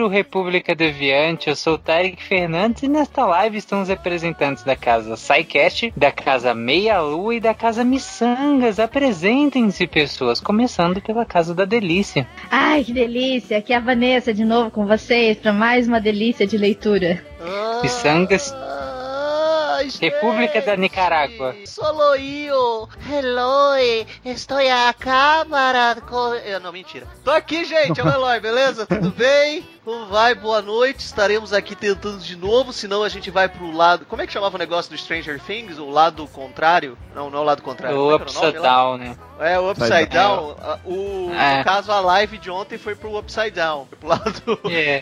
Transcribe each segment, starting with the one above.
23º República Deviante. Eu sou o Tarek Fernandes e nesta live estão os representantes da casa SciCast, da casa Meia Lua e da casa Missangas. Apresentem-se, pessoas, começando pela Casa da Delícia. Ai, que delícia! Aqui é a Vanessa de novo com vocês para mais uma delícia de leitura. Missangas, Ai, República da Nicarágua. Solo eu, Eloy, estou acá para... co- Eu, não, mentira. Tô aqui, gente, é o Eloy, beleza? Tudo bem? Como vai? Boa noite. Estaremos aqui tentando de novo, senão a gente vai pro lado... Como é que chamava o negócio do Stranger Things? O lado contrário? Não, não é o lado contrário. O é Upside lá? Down, né? É, o Upside Upside Down. O, É. No caso, a live de ontem foi pro Upside Down. Foi pro lado... É.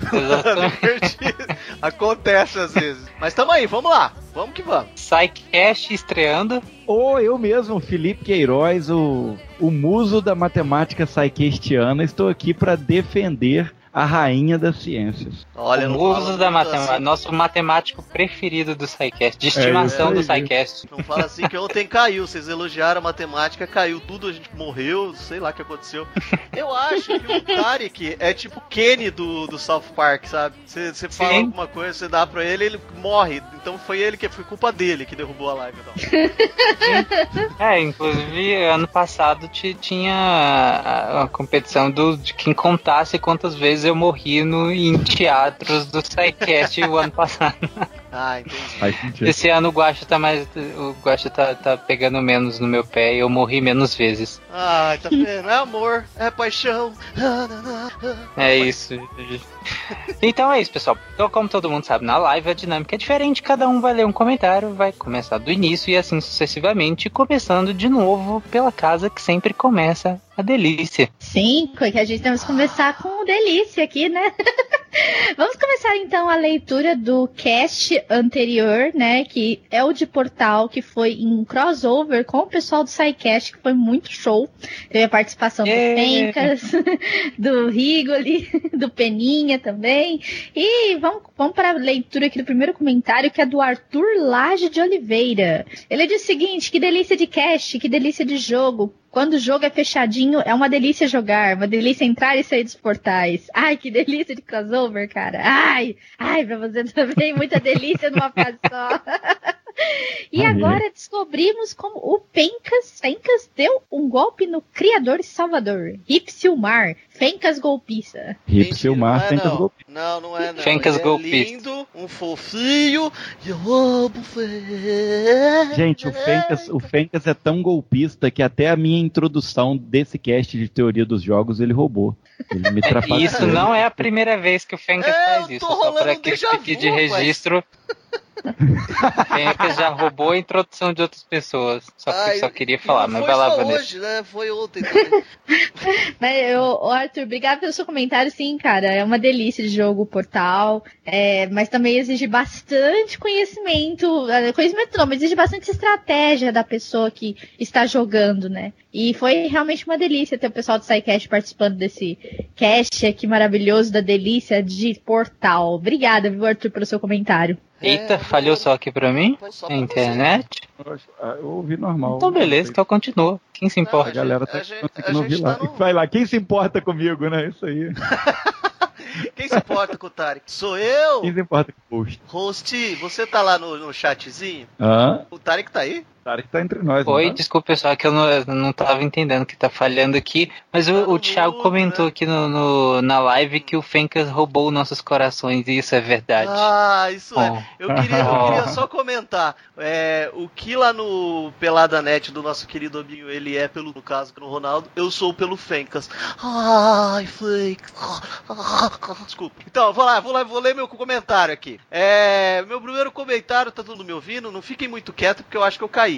Acontece às vezes. Mas tamo aí, vamos lá. Vamos que vamos. SciCast estreando. Ou eu mesmo, Felipe Queiroz, o, o muso da matemática psychistiana, estou aqui para defender a rainha das ciências. Olha, o muso muito da matemática. assim. Nosso matemático preferido do SciCast. De estimação isso do. SciCast. Não fala assim que ontem caiu. Vocês elogiaram a matemática, caiu tudo, a gente morreu, sei lá o que aconteceu. Eu acho que o Tarek é tipo Kenny do, do South Park, sabe? Você você fala Sim. alguma coisa, você dá pra ele, ele morre. Então foi ele que foi culpa dele que derrubou a live. Então. É, inclusive, ano passado ti- tinha a, a competição do, de quem contasse quantas vezes eu morri no, em teatros do SciCast o ano passado. Ah, entendi. Esse ano o Guacha tá mais. O Guacha tá, tá pegando menos no meu pé e eu morri menos vezes. Ai, tá vendo? É amor, é paixão. É isso. Então é isso, pessoal. Então, como todo mundo sabe, na live a dinâmica é diferente. Cada um vai ler um comentário, vai começar do início e assim sucessivamente, começando de novo pela casa que sempre começa a delícia. Sim, que a gente temos que começar com o delícia aqui, né? Vamos começar então a leitura do cast anterior, né? Que é o de Portal, que foi em crossover com o pessoal do SciCast, que foi muito show. Teve a participação do Yeah. Fencas, do Rigoli, do Peninha também. E vamos, vamos para a leitura aqui do primeiro comentário, que é do Arthur Lage de Oliveira. Ele diz o seguinte: que delícia de cast, que delícia de jogo. Quando o jogo é fechadinho, é uma delícia jogar, uma delícia entrar e sair dos portais. Ai, que delícia de crossover, cara. Ai, ai, pra você também, muita delícia numa frase só. E Maneiro. agora descobrimos como o Fencas, Fencas deu um golpe no criador de Salvador, Rip Silmar, Fencas golpista. Hip Mentira, Silmar não é, que não. Não, é não. Fencas Ele golpista. É lindo, um fofinho e amo Fencas. Gente, o Fencas, o Fencas é tão golpista que até a minha introdução desse cast de teoria dos jogos ele roubou. Ele me E trapaceou. isso não é a primeira vez que o Fencas É, faz eu isso. tô Só rolando para fique de vu, rapaz. O Fencas já roubou a introdução de outras pessoas. Só que Ai, só queria falar, não mas foi vai lá, Vanessa. hoje, né? Foi ontem também. Mas eu, ô, Arthur, obrigado pelo seu comentário. Sim, cara, é uma delícia de jogo, o portal. é, mas também exige bastante conhecimento. eh, Conhecimento não, mas exige bastante estratégia da pessoa que está jogando, né? E foi realmente uma delícia ter o pessoal do SciCast participando desse cast aqui maravilhoso da delícia de portal. Obrigada, viu, Arthur, pelo seu comentário. Eita, É, falhou só aqui pra mim? Só pra internet? Ah, Eu ouvi normal. Então beleza, então continua. Quem se A importa? galera A tá gente- conseguindo a ouvir gente lá. tá no- Vai lá, quem se importa comigo, né? Isso aí. Quem se importa com o Tarek? Sou eu, Quem se importa com o post? host. Você tá lá no, no chatzinho? Hã? O Tarek tá aí? Tarek tá entre nós. Oi, tá? desculpa pessoal, que eu não, eu não tava entendendo o que tá falhando aqui, mas o, o Thiago comentou aqui no, no- na live que o Fencas roubou nossos corações, e isso é verdade. Ah, isso é. Eu queria, eu queria só comentar. É, o que lá no Pelada Net do nosso querido amigo, ele é pelo, no caso, no Ronaldo, eu sou pelo Fencas. Ai, Fencas. Desculpa. Então, vou lá, vou lá, vou ler meu comentário aqui. É, meu primeiro comentário, tá todo mundo me ouvindo? Não fiquem muito quietos porque eu acho que eu caí.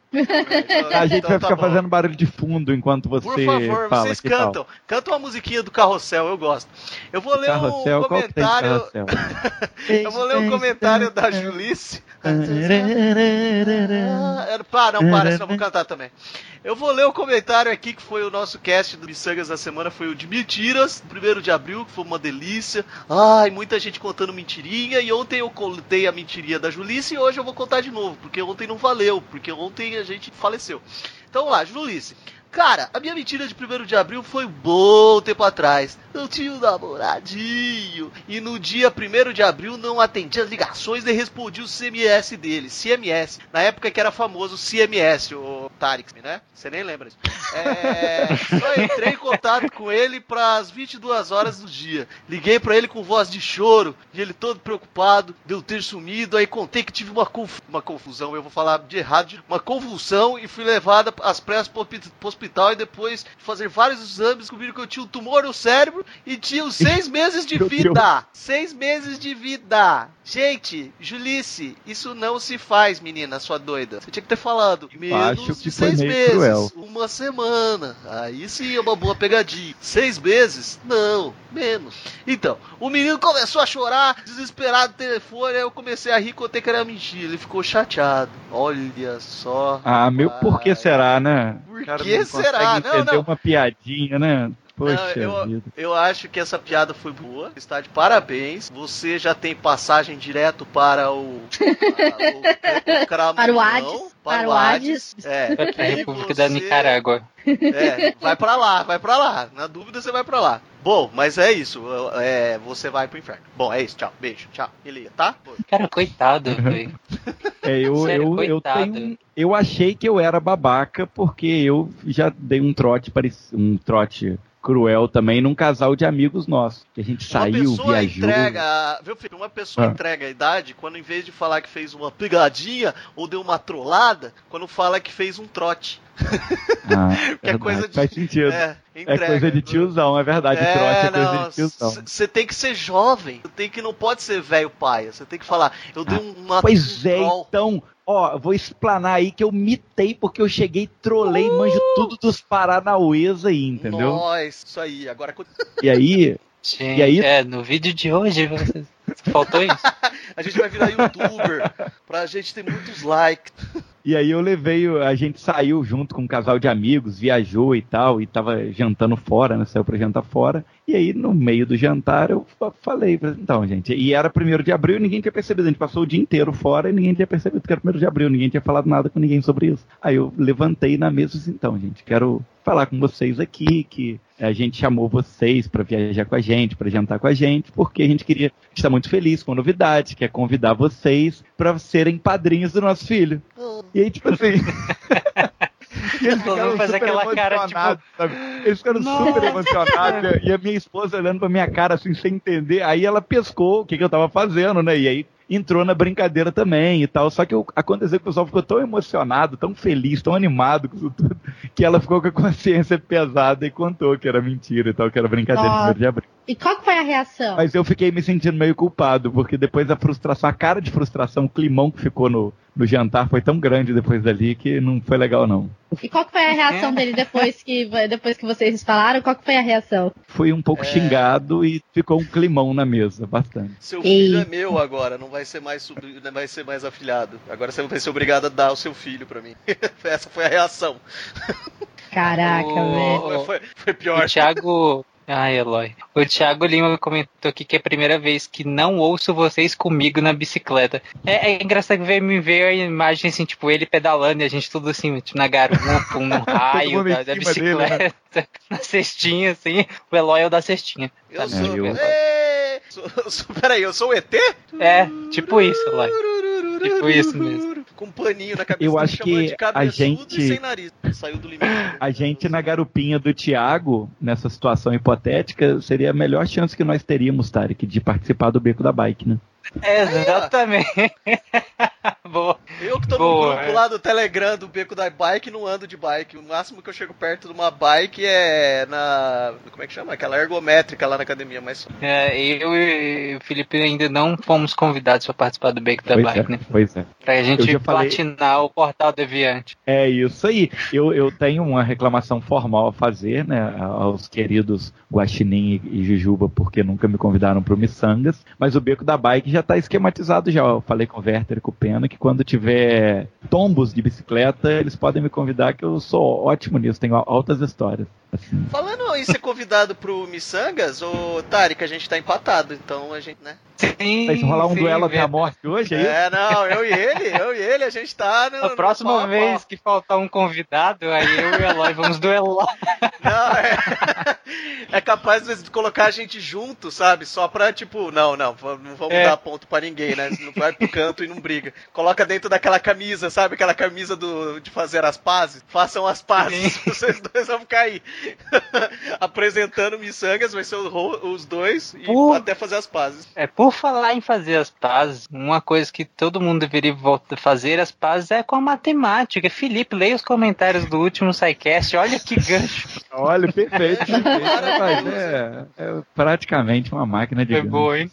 A gente Então vai tá ficar bom. fazendo barulho de fundo enquanto você Por favor, fala. vocês que tal? cantam. Cantam uma musiquinha do Carrossel, eu gosto. Eu vou ler Carrossel, um de comentário. Eu vou ler um comentário da Julice. Ah, Para, não, para, senão eu vou cantar também. Eu vou ler o comentário aqui que foi o nosso cast do Missangas da semana, foi o de mentiras, primeiro de abril, que foi uma delícia. Ai, muita gente contando mentirinha, e ontem eu contei a mentirinha da Julice e hoje eu vou contar de novo, porque ontem não valeu, porque ontem a gente faleceu. Então vamos lá, Julice. Cara, a minha mentira de 1 de abril foi um bom tempo atrás. Eu tinha um namoradinho. E no dia 1 de abril não atendi as ligações nem respondi o CMS dele. CMS. Na época que era famoso CMS, o Tarix, né? Você nem lembra disso. É, só entrei em contato com ele para as 22 horas do dia. Liguei para ele com voz de choro. E ele todo preocupado de eu ter sumido. Aí contei que tive uma, conf- uma confusão. Eu vou falar de errado. Uma convulsão e fui levada às pressas pro hospital. E depois de fazer vários exames, descobriram que eu tinha um tumor no cérebro e tinha seis meses de vida. Seis meses de vida. Gente, Julice, isso não se faz, menina, sua doida. Você tinha que ter falado. Menos de seis meses. cruel. Uma semana. Aí sim é uma boa pegadinha. Seis meses? Não, menos. Então, o menino começou a chorar, desesperado no telefone. Aí eu comecei a rir, contei que era mentira. Ele ficou chateado. Olha só. Ah, meu, por que será, né? Por cara que não será? Não, não. uma piadinha, né? Poxa Não, eu-. Eu acho que essa piada foi boa. Está de parabéns. Você já tem passagem direto para o. a- o, o Cramunhão, Para o Hades. Para o Hades. É, Pra e República você- da Nicarágua. É, vai pra lá, vai pra lá. Na dúvida, você vai pra lá. Bom, mas é isso. É, você vai pro inferno. Bom, é isso. Tchau. Beijo. Tchau. Ele tá? Cara, coitado, velho. É, eu, Sério, eu, eu, tenho, eu achei que eu era babaca porque eu já dei um trote um trote cruel também num casal de amigos nossos. Que a gente saiu, uma pessoa viajou. entrega, viu, Felipe? Uma pessoa Ah. entrega a idade quando em vez de falar que fez uma pegadinha ou deu uma trollada, quando fala que fez um trote. Ah, Que é coisa de- Faz sentido. É, É, entrega. coisa de tiozão, é verdade. trote é coisa não, de tiozão. Você tem que ser jovem. Tem que não pode ser velho paia. Você tem que falar, eu dei uma Ah, Pois um é, troll. então, ó, vou explanar aí que eu mitei porque eu cheguei, trolei, manjo tudo dos Paranauês aí, entendeu? Nossa, isso aí. Agora E aí, Gente, E aí- é, no vídeo de hoje, faltou isso? a gente vai virar youtuber pra gente ter muitos likes. E aí eu levei, a gente saiu junto com um casal de amigos, viajou e tal, e tava jantando fora, né? Saiu pra jantar fora. E aí, no meio do jantar, eu fa- falei, então, gente, e era primeiro de abril e ninguém tinha percebido. A gente passou o dia inteiro fora e ninguém tinha percebido que era primeiro de abril, ninguém tinha falado nada com ninguém sobre isso. Aí eu levantei na mesa e disse, então, gente, quero falar com vocês aqui que a gente chamou vocês para viajar com a gente, para jantar com a gente, porque a gente queria tá muito feliz com a novidade, quer convidar vocês para serem padrinhos do nosso filho. E aí, tipo assim. e eles ficaram faz super aquela cara, emocionados, sabe? Eles ficaram super emocionados. E a minha esposa olhando pra minha cara, assim, sem entender. Aí ela pescou o que, que eu tava fazendo, né? E aí entrou na brincadeira também e tal. Só que o- aconteceu que o pessoal ficou tão emocionado, tão feliz, tão animado com isso tudo, que ela ficou com a consciência pesada e contou que era mentira e tal, que era brincadeira Nossa. de abril. E qual que foi a reação? Mas eu fiquei me sentindo meio culpado, porque depois a frustração, a cara de frustração, o climão que ficou no, no jantar foi tão grande depois dali que não foi legal, não. E qual que foi a reação dele depois que, depois que vocês falaram? Qual que foi a reação? Fui um pouco É. xingado e ficou um climão na mesa, bastante. Seu filho é meu agora, não vai ser mais sobrinho, não vai ser mais afilhado. Agora você vai ser obrigado a dar o seu filho pra mim. Essa foi a reação. Caraca, O- velho. Foi, foi, foi pior. O Thiago. Ai, Eloy. O Thiago Lima comentou aqui que é a primeira vez que não ouço vocês comigo na bicicleta. É, é engraçado ver me ver a imagem assim, tipo, ele pedalando e a gente tudo assim, tipo, na garupa, um no raio da, da cima dele, né? bicicleta, na cestinha, assim. O Eloy é o da cestinha. Eu sabe? sou. eu- Ê! sou, sou- Peraí, eu sou o ET? É, tipo isso, Eloy. Tipo isso mesmo. Com um paninho na cabeça. Eu acho que de a cabeçudo gente- e sem nariz. Saiu do limite. A gente na garupinha do Thiago, nessa situação hipotética, seria a melhor chance que nós teríamos, Tarek, de participar do Beco da Bike, né? Exatamente. Boa. Eu que tô Boa, no grupo é. lá do Telegram do Beco da Bike não ando de bike. O máximo que eu chego perto de uma bike é na. Como é que chama? Aquela ergométrica lá na academia, mas. É, eu e o Felipe ainda não fomos convidados para participar do Beco da pois, Bike, é, né? pois é. Pra gente já falei- platinar o portal Deviante. É isso aí. Eu, eu tenho uma reclamação formal a fazer, né, aos queridos Guaxinim e, Jujuba, porque nunca me convidaram para o Missangas, mas o Beco da Bike já está esquematizado já. Eu falei com o Werther e com o Pena que quando tiver tombos de bicicleta, eles podem me convidar, que eu sou ótimo nisso, tenho altas histórias. Assim. Falando em ser convidado pro Missangas, ô Tarek, a gente tá empatado, então a gente, né? Sim, Vai rolar um sim, duelo até a morte hoje, é isso? É, não, eu e ele, eu e ele, a gente tá no. A no próxima pau. vez que faltar um convidado, aí eu e o Eloy vamos duelar. Não, é. É capaz às vezes, de colocar a gente junto, sabe? Só pra, tipo, não, não, não vamos É. dar ponto pra ninguém, né? Não vai pro canto e não briga. Coloca dentro daquela camisa, sabe? Aquela camisa do, de fazer as pazes. Façam as pazes, vocês dois vão cair. Apresentando miçangas, vai ser os dois e até fazer as pazes. É, por falar em fazer as pazes, uma coisa que todo mundo deveria voltar a fazer as pazes é com a matemática. Felipe, leia os comentários do último SciCast, olha que gancho. Olha, perfeito. perfeito. É, é praticamente uma máquina de Foi gancho. boa, hein?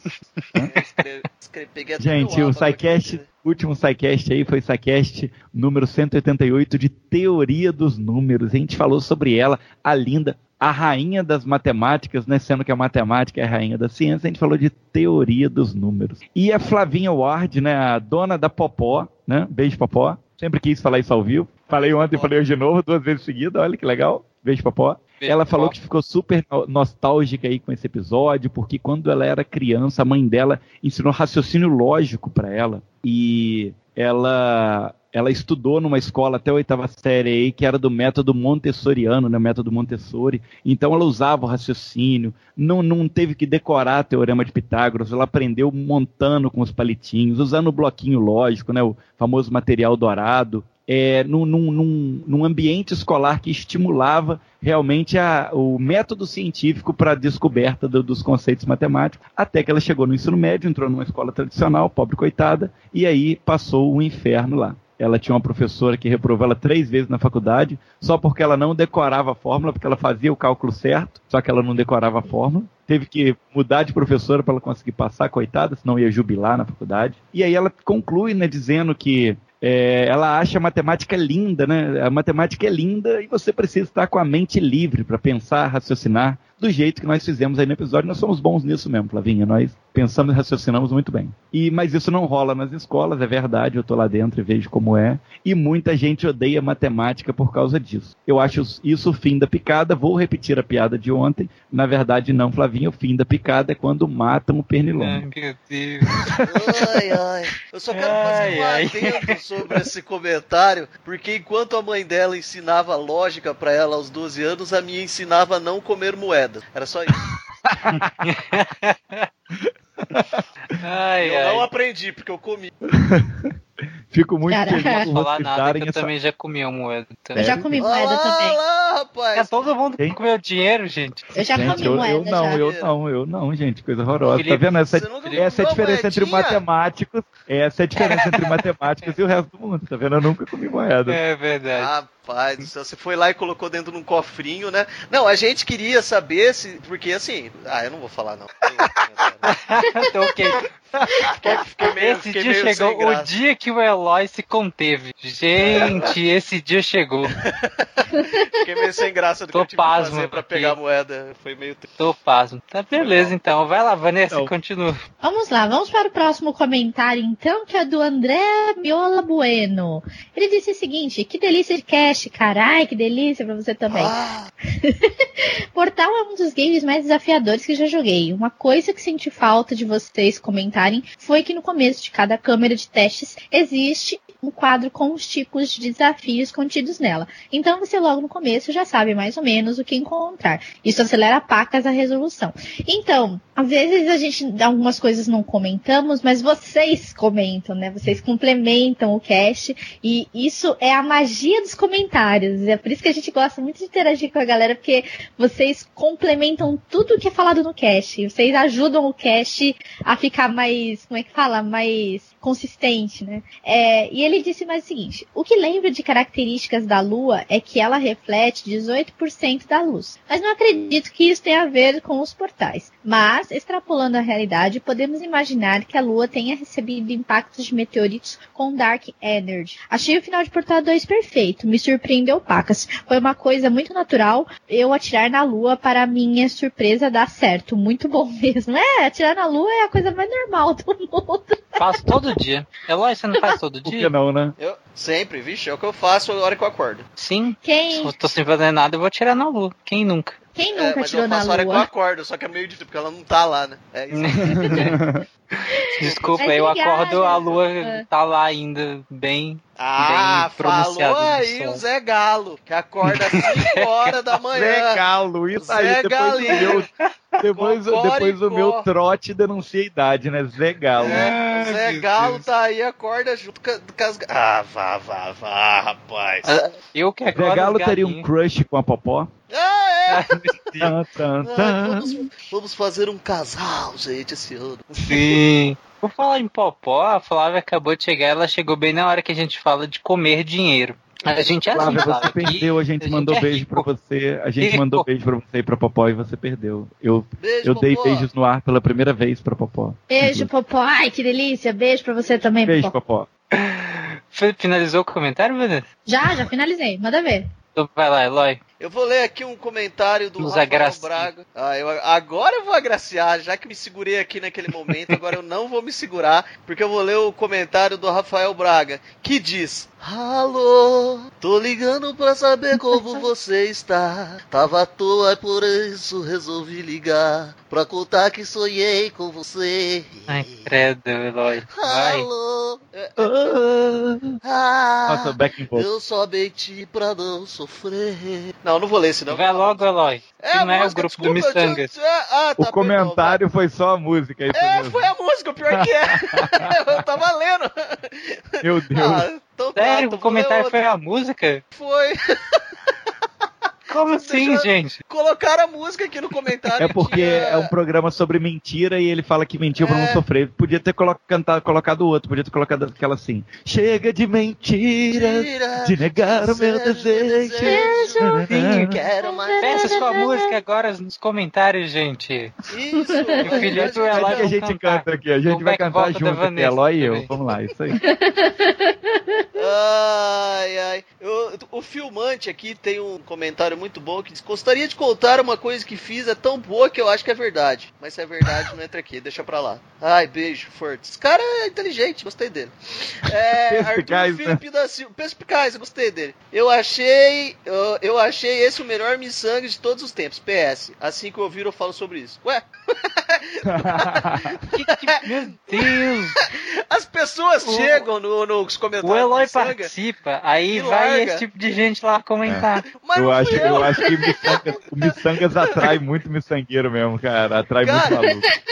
Escre- escre- peguei até Gente, o aqui. SciCast, último SciCast aí foi SciCast número 188 de Teoria dos Números. A gente falou sobre ela, a linda, a rainha das matemáticas, né? Sendo que a matemática é a rainha da ciência, a gente falou de Teoria dos Números. E a Flavinha Ward, né? A dona da Popó, né? Beijo, Popó. Sempre quis falar isso ao vivo. Falei ontem falei hoje de novo, duas vezes seguidas. Olha que legal. Beijo, Popó. Ela falou que ficou super no- nostálgica aí com esse episódio, porque quando ela era criança, a mãe dela ensinou raciocínio lógico para ela. E ela ela estudou numa escola até a oitava série aí, que era do método montessoriano, né, método Montessori. Então ela usava o raciocínio, não, não teve que decorar teorema de Pitágoras, ela aprendeu montando com os palitinhos, usando o bloquinho lógico, né, o famoso material dourado é, num, num- num- ambiente escolar que estimulava realmente a- o método científico para a descoberta do- dos conceitos matemáticos, até que ela chegou no ensino médio, entrou numa escola tradicional, pobre coitada, e aí passou o inferno lá. Ela tinha uma professora que reprovou ela três vezes na faculdade, só porque ela não decorava a fórmula, porque ela fazia o cálculo certo, só que ela não decorava a fórmula. Teve que mudar de professora para ela conseguir passar, coitada, senão ia jubilar na faculdade. E aí ela conclui, né, dizendo que é, ela acha a matemática linda, né? A matemática é linda e você precisa estar com a mente livre para pensar, raciocinar do jeito que nós fizemos aí no episódio. Nós somos bons nisso mesmo, Flavinha. Nós pensamos e raciocinamos muito bem. E mas isso não rola nas escolas, é verdade. Eu tô lá dentro e vejo como é. E muita gente odeia matemática por causa disso. Eu acho isso o fim da picada. Vou repetir a piada de ontem. Na verdade, não, Flavinha. O fim da picada é quando matam o pernilongo. Ai, meu Deus. Ai, ai. Eu só quero fazer um Ai, ai. adendo sobre esse comentário, porque enquanto a mãe dela ensinava lógica pra ela aos 12 anos, a minha ensinava a não comer moedas. Era só isso. Ai, eu não ai. aprendi, porque eu comi. Fico muito Caraca. feliz Não por falar vocês nada, darem que eu essa... também já comi uma moeda. Eu também. já comi moeda lá, também. lá, É, rapaz. todo mundo Hein? comeu dinheiro, gente. Eu já Gente, comi eu, moeda eu não, já. eu não, eu não, gente, coisa horrorosa. Felipe, tá vendo? Essa, nunca essa é a diferença entre matemáticos. Essa é a diferença entre matemáticos e o resto do mundo. Tá vendo? Eu nunca comi moeda. É verdade. Rapaz do céu, você foi lá e colocou dentro de um cofrinho, né? Não, a gente queria saber se. Porque assim. Ah, eu não vou falar, não. Então, ok. Fiquei meio, Esse fiquei dia chegou, o dia que o Eloy se conteve. Gente, esse dia chegou. Fiquei meio sem graça do que Tô eu tive que pasmo fazer pra pegar a moeda. Foi meio. triste. Tô pasmo. Tá beleza, então. Vai lá, Vanessa, Então. continua. Vamos lá, vamos para o próximo comentário, então, que é do André Miola Bueno. Ele disse o seguinte: que delícia de carai, que delícia pra você também. Ah, Portal é um dos games mais desafiadores que já joguei. Uma coisa que senti falta de vocês comentarem foi que no começo de cada câmera de testes existe um quadro com os tipos de desafios contidos nela. Então você logo no começo já sabe mais ou menos o que encontrar. Isso acelera pacas a resolução. Então, às vezes a gente algumas coisas não comentamos, mas vocês comentam, né? Vocês complementam o cast e isso é a magia dos comentários. É por isso que a gente gosta muito de interagir com a galera, porque vocês complementam tudo que é falado no cast. Vocês ajudam o cast a ficar mais, como é que fala, mais consistente, né? É, e ele disse mais o seguinte: o que lembro de características da Lua é que ela reflete 18% da luz. Mas não acredito que isso tenha a ver com os portais. Mas, extrapolando a realidade, podemos imaginar que a Lua tenha recebido impactos de meteoritos com Dark Energy. Achei o final de Portal 2 perfeito, me surpreendeu pacas. Foi uma coisa muito natural eu atirar na Lua para minha surpresa dar certo. Muito bom mesmo. É, atirar na Lua é a coisa mais normal do mundo. Faço todo dia. Eloy, você não faz todo Por que dia? não, né? Eu sempre, vixe, é o que eu faço na hora que eu acordo. Sim. Se Quem, eu tô sem fazer nada, eu vou tirar na lua. Quem nunca? Quem É, nunca mas tirou eu faço na hora que eu acordo, só que é meio difícil, porque ela não tá lá, né? É isso. Desculpa, Mas eu acordo, a lua Ah. tá lá ainda, bem. Ah, Bem pronunciado falou aí o Zé Galo, que acorda às 5 horas da manhã. Zé Galo, isso aí, Zé depois meu, depois, depois do meu trote denuncia a idade, né? Zé Galo. É, o Zé Galo Deus. tá aí, acorda junto com, com as. Ah, vá, vá, vá, rapaz. Ah, Eu que acordo. Zé Galo teria um crush com a Popó? Ah, é! Tan. vamos, vamos fazer um casal, gente, esse ano. Sim. Por falar em Popó, a Flávia acabou de chegar, ela chegou bem na hora que a gente fala de comer dinheiro. A gente é assim, Flávia, Flávia, você perdeu, a gente a gente mandou é beijo rico. pra você, a gente Rico. mandou beijo pra você e pra Popó e você perdeu. Eu, Beijo, eu dei Popó. beijos no ar pela primeira vez pra Popó. Beijo, Popó. Ai, que delícia. Beijo pra você também, Beijo, Popó. Popó. Fi- Finalizou o comentário, Vanessa? Já, já finalizei. Manda ver. Então vai lá, Eloy. Eu vou ler aqui um comentário do Nos Rafael agracie. Braga. Ah, eu, agora eu vou agraciar, já que me segurei aqui naquele momento, agora eu não vou me segurar, porque eu vou ler o comentário do Rafael Braga, que diz: Alô, tô ligando pra saber como você está. Tava à toa, por isso resolvi ligar. Pra contar que sonhei com você. Ai, credo, Eloy. Alô, ah, Nossa, eu só menti pra não sofrer. Não, não vou ler esse não. Vai logo, Eloy. É, não é o grupo do Missangas. eu- eu- Ah, tá, O comentário foi só a música, é isso. É, mesmo. foi a música, o pior que é. eu tava lendo. Meu Deus. Ah, então tá, Sério, então o comentário foi a música? Foi. Como assim, gente? Colocaram a música aqui no comentário. É porque tinha- é um programa sobre mentira e ele fala que mentiu pra não É. sofrer. Podia ter colo- cantado, colocado outro, podia ter colocado aquela assim. Chega de mentiras, Mentira, de negar o meu desejo. Sim. Quero mais. Peça sua música agora nos comentários, gente. Isso. E o Onde Eloy que a gente cantar. canta aqui? A gente O vai back cantar junto aqui, Vanessa Eloy e eu. Vamos lá, isso aí. Ai, ai. Eu- o filmante aqui tem um comentário muito bom que diz: Gostaria de contar uma coisa que fiz, é tão boa que eu acho que é verdade. Mas se é verdade, não entra aqui, deixa pra lá. Ai, beijo, Fortes. Esse cara é inteligente, gostei dele. É, Arthur né? Felipe da Silva. Perspicaz, eu gostei dele. Eu achei. Eu, eu achei esse o melhor miçangue de todos os tempos. PS. Assim que eu ouvir, eu falo sobre isso. Ué, Que- que- meu Deus! as pessoas O- chegam no, nos comentários. O Eloy participa, aí vai larga. esse tipo de gente lá comentar. mas Eu não acho, fui eu acho que miçangas, o miçangas atrai muito miçangueiro mesmo, cara. Atrai Cara, muito maluco.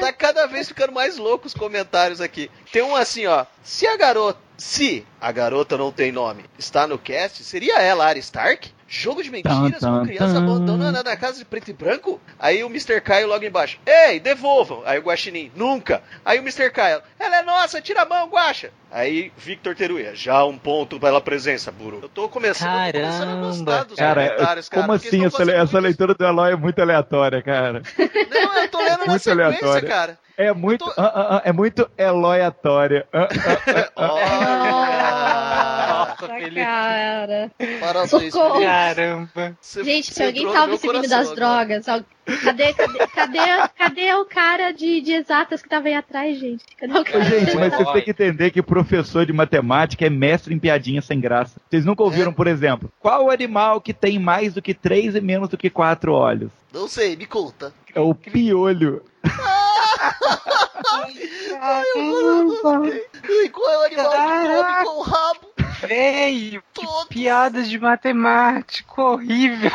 Tá cada vez ficando mais louco os comentários aqui. Tem um assim, ó. Se a garota. Se a garota não tem nome, está no cast, seria ela Arya Stark? Jogo de mentiras com criança abandonada na casa de preto e branco? Aí o Mr. Caio logo embaixo. Ei, devolvam. Aí o Guaxinim, nunca. Aí o Mr. Caio, ela é nossa, tira a mão, Guaxa. Aí Victor Teruya, já um ponto pela presença, Buru. Eu tô começando, eu tô começando a gostar Caramba, dos Cara, comentários, cara. como assim? Essa, essa leitura do Eloy é muito aleatória, cara. Não, eu tô lendo na Muito sequência, aleatório. cara. É muito, tô- ah, ah, ah, é muito eloiatória. Ah, Olha! Nossa, Felipe. cara. Parabéns. Caramba. Você- Gente, se alguém tá obsedindo coração das agora. drogas, al- cadê, cadê, cadê, cadê o cara de, de exatas que tava aí atrás, gente? Cadê o cara? gente, mas vocês têm que entender que professor de matemática é mestre em piadinha sem graça. Vocês nunca ouviram, por exemplo, qual o animal que tem mais do que três e menos do que quatro olhos? Não sei, me conta. É o piolho. E qual é o animal que come com o rabo todo? Piadas de matemático horrível.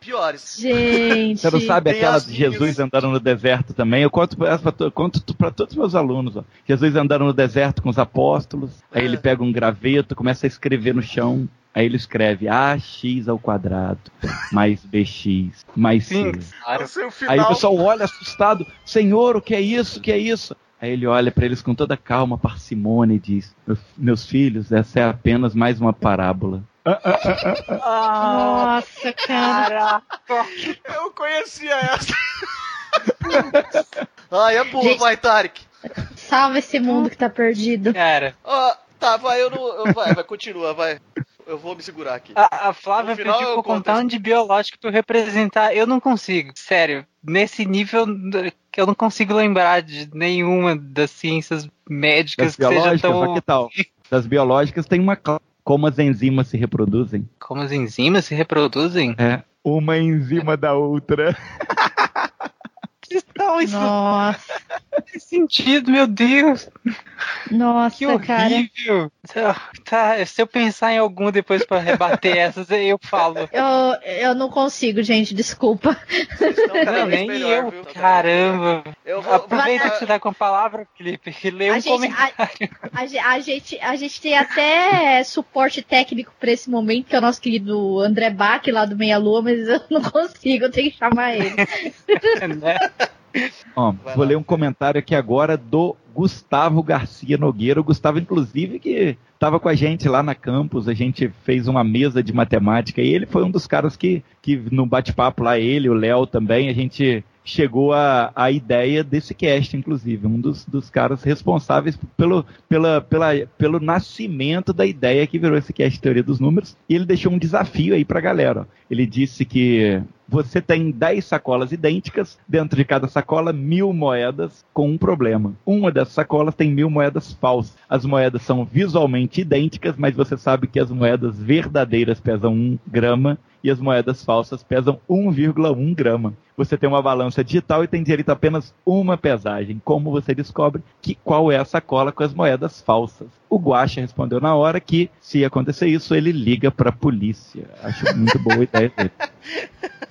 Piores. Gente. Você não sabe Tem aquela as de Jesus minhas. andando no deserto também? Eu conto pra todos os meus alunos. Ó. Jesus andando no deserto com os apóstolos, aí É. ele pega um graveto, começa a escrever no chão, aí ele escreve AX ao quadrado, mais BX, mais Sim, C. claro. O Aí o pessoal olha assustado, Senhor, o que é isso? O que é isso? Aí ele olha para eles com toda calma, parcimônia e diz: "Meus- Meus filhos, essa é apenas mais uma parábola. Nossa, cara. Eu conhecia essa. Ai, é boa, Gente. vai, Tarek. Salva esse mundo que tá perdido. Cara, Ó, tá, vai, eu não. Eu, vai, vai, continua, vai. Eu vou me segurar aqui. a, a Flávia final pediu pra contar um de biológico pra eu representar. Eu não consigo, sério. Nesse nível que eu não consigo lembrar de nenhuma das ciências médicas Das que seja biológicas, tão. que tal? Das biológicas tem uma cla- como as enzimas se reproduzem. Como as enzimas se reproduzem? É. Uma enzima da outra. Não, isso não Nossa, faz sentido, meu Deus. nossa, Que cara. horrível. Tá, se eu pensar em algum depois pra rebater essas, aí eu falo. Eu, eu não consigo, gente, desculpa. Não, nem melhor, eu. viu? Tá Caramba. Eu vou, Aproveita vou- que você tá com a palavra, Felipe, e lê A um gente- comentário. A, ge- a gente, a gente tem até suporte técnico pra esse momento, que é o nosso querido André Bach, lá do Meia Lua, mas eu não consigo, eu tenho que chamar ele. né? Ó, Vai vou lá. ler um comentário aqui agora do Gustavo Garcia Nogueira. O Gustavo, inclusive, que estava com a gente lá na campus, a gente fez uma mesa de matemática e ele foi um dos caras que, que no bate-papo lá, ele, o Léo também, a gente chegou à a ideia desse cast, inclusive, um dos, dos caras responsáveis pelo, pela, pela, pelo nascimento da ideia que virou esse cast Teoria dos Números. E ele deixou um desafio aí pra galera. Ele disse que você tem 10 sacolas idênticas, dentro de cada sacola, mil moedas, com um problema. Uma dessas sacolas tem mil moedas falsas. As moedas são visualmente idênticas, mas você sabe que as moedas verdadeiras pesam 1 grama e as moedas falsas pesam 1,1 grama. Você tem uma balança digital e tem direito a apenas uma pesagem. Como você descobre que qual é a sacola com as moedas falsas? O Guaxa respondeu na hora que, se acontecer isso, ele liga para a polícia. Acho muito boa a ideia dele.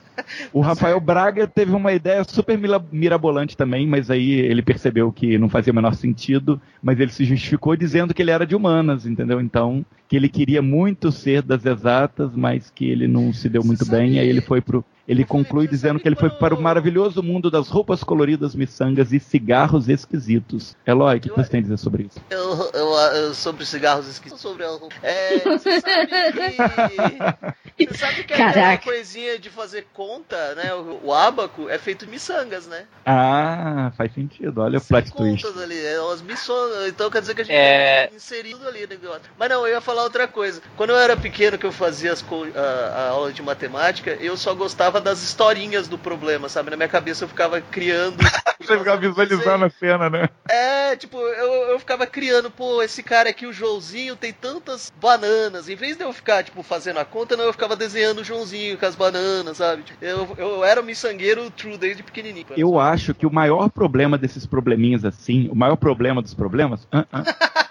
O Rafael Braga teve uma ideia super mirabolante também, mas aí ele percebeu que não fazia o menor sentido, mas ele se justificou dizendo que ele era de humanas, entendeu? Então, que ele queria muito ser das exatas, mas que ele não se deu muito bem, aí ele foi pro. Ele conclui dizendo que ele foi para o maravilhoso mundo das roupas coloridas, miçangas e cigarros esquisitos. Eloy, o que você tem a dizer sobre isso? Eu, eu, eu- sobre cigarros esquisitos, sobre a É, você sabe que. Você sabe que aquela coisinha de fazer conta, né? O, o ábaco é feito de miçangas, né? Ah, faz sentido. Olha o São plot twist. contas ali, é umas missões. Então quer dizer que a gente É. tá inserido ali, negócio. Mas não, eu ia falar outra coisa. Quando eu era pequeno, que eu fazia as a, a aula de matemática, eu só gostava das historinhas do problema, sabe? Na minha cabeça eu ficava criando. Você ficava visualizando a cena, né? É, tipo, eu, eu ficava criando, pô, esse cara aqui, o Joãozinho, tem tantas bananas. Em vez de eu ficar, tipo, fazendo a conta, não, eu ficava desenhando o Joãozinho com as bananas, sabe? Eu, eu era um miçangueiro true desde pequenininho. Eu acho que o maior problema desses probleminhas assim, o maior problema dos problemas, ah, ah,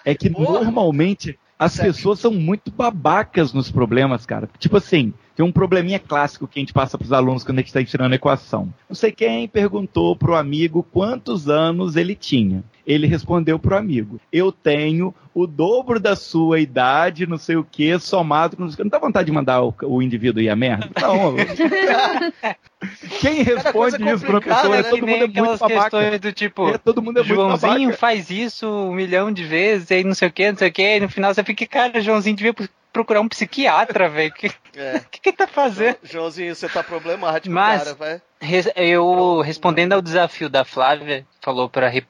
é que Porra. normalmente as Sério. pessoas são muito babacas nos problemas, cara. Tipo assim, tem um probleminha clássico que a gente passa pros alunos quando a gente está tirando a equação. Não sei quem perguntou pro amigo quantos anos ele tinha. Ele respondeu pro amigo: Eu tenho o dobro da sua idade, não sei o que, somado com. Não dá vontade de mandar o, o indivíduo ir a merda? Não. Quem responde isso, complicada, professor? né? É Que todo nem mundo é muito babaca. questões do tipo, É, todo mundo é muito Joãozinho babaca. faz isso um milhão de vezes, aí não sei o que, não sei o que, e no final você fica, cara, Joãozinho devia procurar um psiquiatra, velho. O que, É. que que ele tá fazendo? Joãozinho, você tá problemático, Mas- cara. Res- Eu, respondendo ao desafio da Flávia, falou pra rep-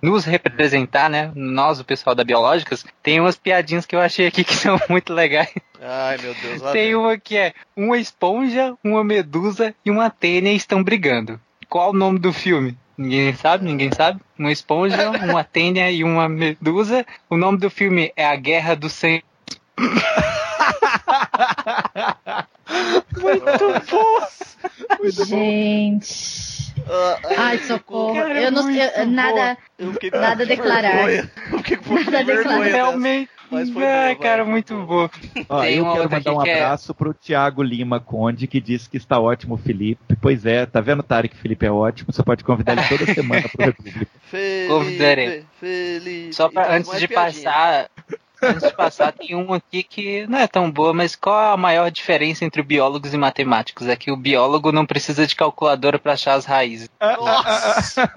nos representar, né? Nós, o pessoal da Biológicas, tem umas piadinhas que eu achei aqui que são muito legais. Ai, meu Deus. Tem vem. uma que é uma esponja, uma medusa e uma tênia estão brigando. Qual o nome do filme? Ninguém sabe? Ninguém sabe? Uma esponja, uma tênia e uma medusa. O nome do filme é A Guerra do Sem. Muito bom! Gente. Ah, Ai, socorro. Cara, Eu não eu- nada, fiquei nada a declarar. fiquei com Nada a declarar. Realmente. Mas foi é, boa, vai. cara, muito bom. Ó, eu quero mandar um é- abraço pro Thiago Lima Conde, que disse que está ótimo, Felipe. Pois é, tá vendo, Tarek, que Felipe é ótimo. Você pode convidar ele toda semana pro República. Felipe, Convidarei. Felipe. Só pra, Então, antes de piadinha. passar. Antes de passar, tem um aqui que não é tão boa, mas qual a maior diferença entre biólogos e matemáticos? É que o biólogo não precisa de calculadora pra achar as raízes. Nossa,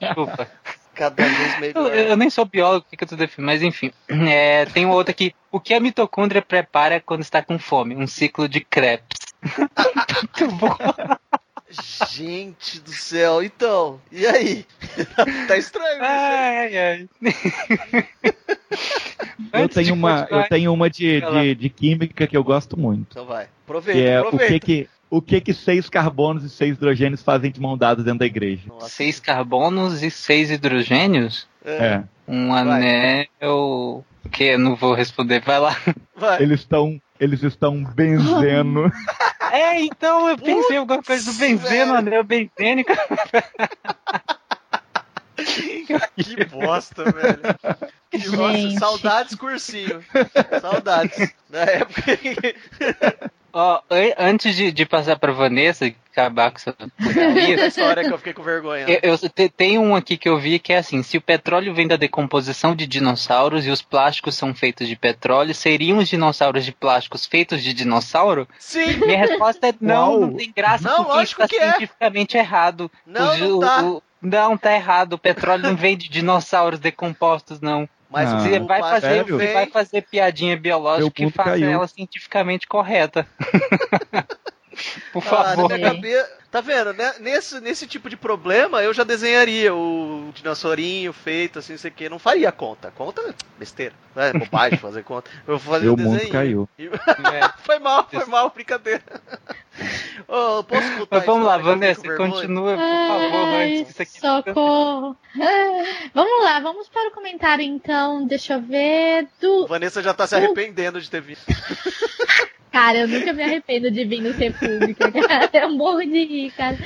Desculpa. cada vez Eu, melhor. eu nem sou biólogo, o que, que eu tô definindo? Mas enfim. É, tem um outro aqui. O que a mitocôndria prepara quando está com fome? Um ciclo de crepes. Muito bom. Gente do céu, então, e aí? tá estranho isso, hein? Ai, ai. Eu tenho uma, eu tenho uma de, de, de química que eu gosto muito. Então vai, aproveita, Que é o aproveita. que que, o que que seis carbonos e seis hidrogênios fazem de mão dadas dentro da igreja. Nossa, Seis carbonos e seis hidrogênios? é, É. Um Vai. anel. Que eu não vou responder, vai lá. vai. Eles estão, eles estão benzendo. É, então eu pensei alguma coisa do benzeno, velho. anel benzênico. Que bosta, velho. Que bosta. Saudades cursinho. Saudades. Na época que... Ó, an- antes de, de passar pra Vanessa, acabar com essa Essa história que eu fiquei com vergonha. Eu, eu te- tem um aqui que eu vi que é assim: se o petróleo vem da decomposição de dinossauros e os plásticos são feitos de petróleo, seriam os dinossauros de plásticos feitos de dinossauro? Sim, Minha resposta é não, Uau. não tem graça Não, porque lógico está que é. cientificamente errado. não, O- não tá. o- não, tá errado. O petróleo não vem de dinossauros decompostos, não. Mas Ah, o Você vai fazer, você vai fazer piadinha biológica e faça caiu. ela cientificamente correta. Por Ah, na favor. minha cabeça. Tá vendo? né? Nesse, nesse tipo de problema, eu já desenharia o dinossaurinho feito, assim, não sei o que. Não faria conta. Conta, besteira. É bobagem fazer conta. Eu vou fazer o mundo desenho. caiu. É. Foi mal, foi mal, brincadeira. Eu posso botar Mas vamos lá, Vanessa, continua, por favor, Ai, antes que isso aqui socorro. Ah, Vamos lá, vamos para o comentário então. Deixa eu ver. Do. Vanessa já tá se arrependendo de ter visto. Cara, eu nunca me arrependo de vir no República, cara. Eu morro de rir, cara.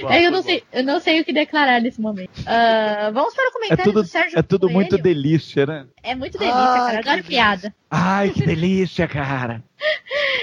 Mal. É eu não sei, eu não sei o que declarar nesse momento. Ah, vamos para o É comentário tudo, do Sérgio é tudo Coelho. muito delícia, né? É muito delícia, Ai, cara. que Adoro delícia. piada. Ai, que delícia, cara.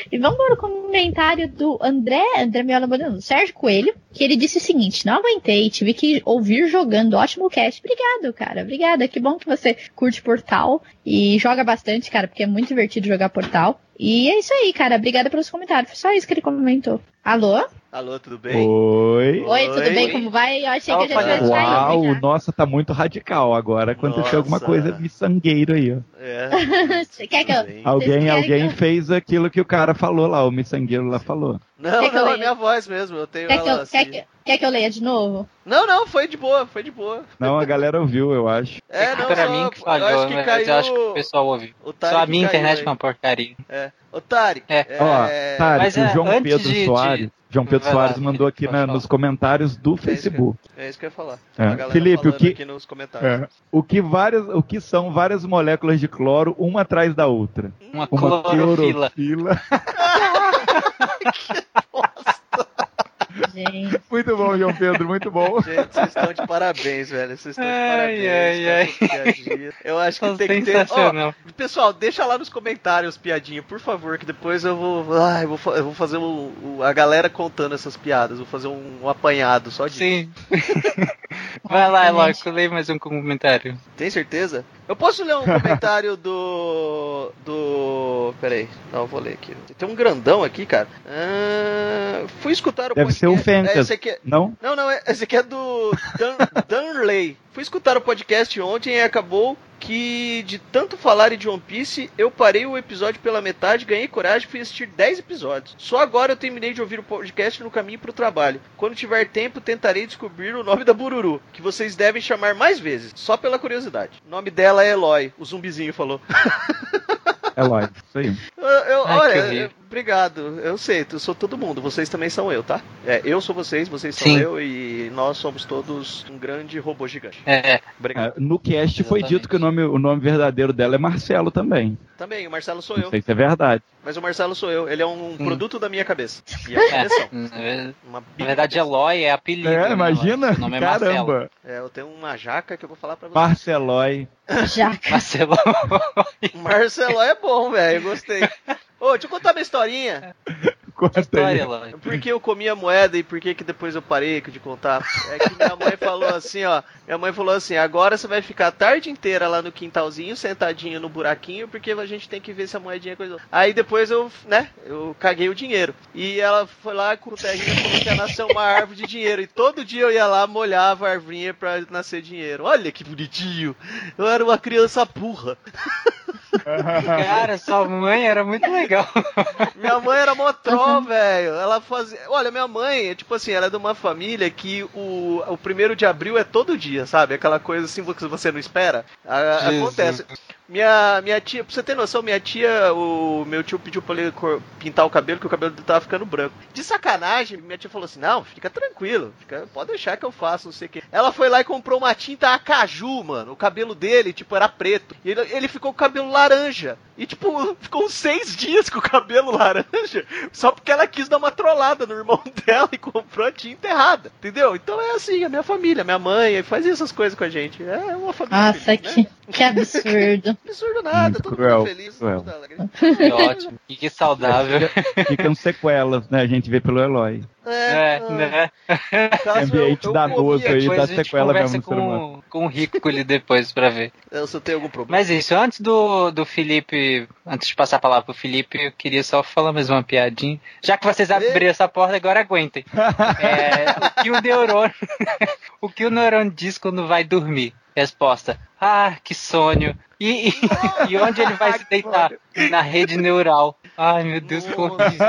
E vamos para o comentário do André, André Miola Bonano, Sérgio Coelho, que ele disse o seguinte: não aguentei, tive que ouvir jogando. Ótimo cast. Obrigado, cara. Obrigada. Que bom que você curte Portal e joga bastante, cara, porque é muito divertido jogar Portal. E é isso aí, cara. Obrigada pelos comentários. Foi só isso que ele comentou. Alô? Alô, tudo bem? Oi. Oi, tudo Oi. bem? Como vai? Eu achei que a gente ia Uau, sair. nossa, tá muito radical agora. Aconteceu Nossa. alguma coisa miçangueiro aí, ó. É. Você quer que eu. Alguém, alguém que eu- fez aquilo que o cara falou lá, o miçangueiro lá falou. Não, que eu não, é minha voz mesmo. Eu tenho Quer que, ela eu, assim. quer, que, quer que eu leia de novo? Não, não, foi de boa, foi de boa. Não, a galera ouviu, eu acho. É, não, pra só- mim que eu falhou, acho que mas caiu eu acho que o pessoal ouviu. o Só a minha internet que é uma porcaria. É. Ô, Tarek. É. Ó, Tarek, Mas, o é, João antes Pedro de- de- Soares. João Pedro Vai lá, Soares mandou aqui na- pode nos comentários do É isso que Facebook. É isso que eu ia falar. É. Felipe, o que- aqui nos comentários. É. O, que várias, o que são várias moléculas de cloro, uma atrás da outra? Uma Uma clorofila. clorofila. Gente. Muito bom, João Pedro, muito bom. Gente, vocês estão de parabéns, velho. Vocês estão de parabéns. ai. Eu acho que São tem que ter. sensacional. Ó, pessoal, deixa lá nos comentários piadinha, por favor, que depois eu vou. Ai, eu vou, eu vou fazer o, o- a galera contando essas piadas. Vou fazer um, um apanhado só disso. Sim. Vai lá, eu leio mais um comentário. Tem certeza? Eu posso ler um comentário do. do. Peraí, não, eu vou ler aqui. Tem um grandão aqui, cara. Ah, fui escutar o Deve ser o podcast- Fencas. É, esse aqui é- Não? Não, não, é- esse aqui é do Dan, Danley. Fui escutar o podcast ontem e acabou que de tanto falar de One Piece, eu parei o episódio pela metade, ganhei coragem e fui assistir 10 episódios. Só agora eu terminei de ouvir o podcast no caminho pro trabalho. Quando tiver tempo, tentarei descobrir o nome da Bururu, que vocês devem chamar mais vezes, só pela curiosidade. O nome dela é Eloy, o zumbizinho falou. É Lloyd, isso aí. Eu, eu- Ai, olha. Obrigado. Eu sei, eu sou todo mundo. Vocês também são eu, tá? É, eu sou vocês, vocês são Sim. eu e nós somos todos um grande robô gigante. É, Obrigado. É, No cast foi Exatamente. dito que o nome, o nome verdadeiro dela é Marcelo também. Também, o Marcelo sou Não eu. sei se é verdade. Mas o Marcelo sou eu. Ele é um Hum. produto da minha cabeça. E é uma É. na Uma na verdade, Eloy é apelido. né, É, Eloy? imagina. O nome é Marcelo. Caramba. É, eu tenho uma jaca que eu vou falar pra você. Marcelói. Jaca. Marcelo. Marcelo é bom, velho. Gostei. Ô, deixa eu contar minha historinha. História. Por que eu comia moeda e por que, que depois eu parei de contar? É que minha mãe falou assim, ó. Minha mãe falou assim: agora você vai ficar a tarde inteira lá no quintalzinho, sentadinho no buraquinho, porque a gente tem que ver se a moedinha é coisa. Aí depois eu, né, eu caguei o dinheiro. E ela foi lá com o terrinho e falou que ia nascer uma árvore de dinheiro. E todo dia eu ia lá, molhava a arvinha pra nascer dinheiro. Olha que bonitinho. Eu era uma criança burra. Cara, sua mãe era muito legal. Minha mãe era motró, velho. Ela fazia. Olha, minha mãe, tipo assim, ela é de uma família que o, o primeiro de abril é todo dia, sabe? Aquela coisa assim que você não espera. A- acontece. Minha, minha tia, pra você ter noção, minha tia, o meu tio pediu pra ele pintar o cabelo, que o cabelo dele tava ficando branco. De sacanagem, minha tia falou assim: não, fica tranquilo, fica- pode deixar que eu faço, não sei o que. Ela foi lá e comprou uma tinta acaju, mano. O cabelo dele, tipo, era preto. E ele, ele ficou com o cabelo laranja. E, tipo, ficou uns seis dias com o cabelo laranja, só porque ela quis dar uma trollada no irmão dela e comprou a tinta errada. Entendeu? Então é assim, a minha família, minha mãe faz essas coisas com a gente. É uma família. Nossa, feliz, que, né? que absurdo. Absurdo nada, Muito todo cruel, mundo feliz. cruel. mundo. Que ótimo. E que saudável. Ficam sequelas, né? A gente vê pelo Eloy. É, ah, né? caso Ambiente eu- eu danoso aí. Depois dá a gente sequela mesmo no ser humano. com, com o Rico ali depois pra ver. Eu, se eu tenho algum problema. Mas isso, antes do, do Felipe, antes de passar a palavra pro Felipe, eu queria só falar mais uma piadinha. Já que vocês abriram essa porta, agora aguentem. É, o que o neurônio. o que o neurônio diz quando vai dormir? Resposta. Ah, que sonho. E, e, e onde ele vai se deitar? Na rede neural. Ai, meu Deus, que horrível.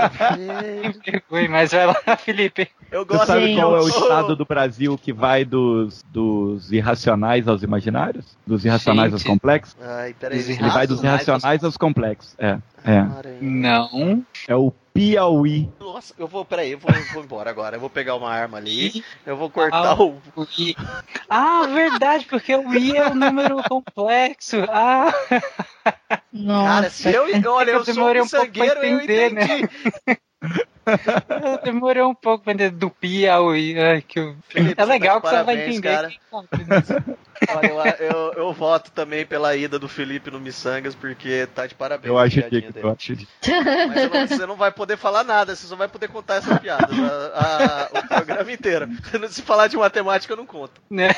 Que vergonha, mas vai lá, Felipe. Eu Você gosto sabe Gente. qual é o estado do Brasil que vai dos, dos irracionais aos imaginários? Dos irracionais aos Gente. complexos? Ai, peraí. Ele vai dos Irracionais aos complexos. É. É. Não. É o Piauí. Nossa, eu vou, peraí, eu vou, vou embora agora. Eu vou pegar uma arma ali. Eu vou cortar Ah, o. I. Ah, verdade, porque o I é um número complexo. Ah, Nossa. Cara, se eu. Olha, Eu eu sou demorei um um sangueiro, eu entender, né? entendi. eu demorei um pouco pra entender do Piauí. Ai, que... eu- Felipe, É você legal tá que você vai entender. Olha, eu, eu, eu voto também pela ida do Felipe no Missangas, porque tá de parabéns. Eu acho que eu acho que- Mas não- você não vai poder falar nada, você só vai poder contar essa piada. a- a- o programa inteiro. Se falar de matemática, eu não conto. né?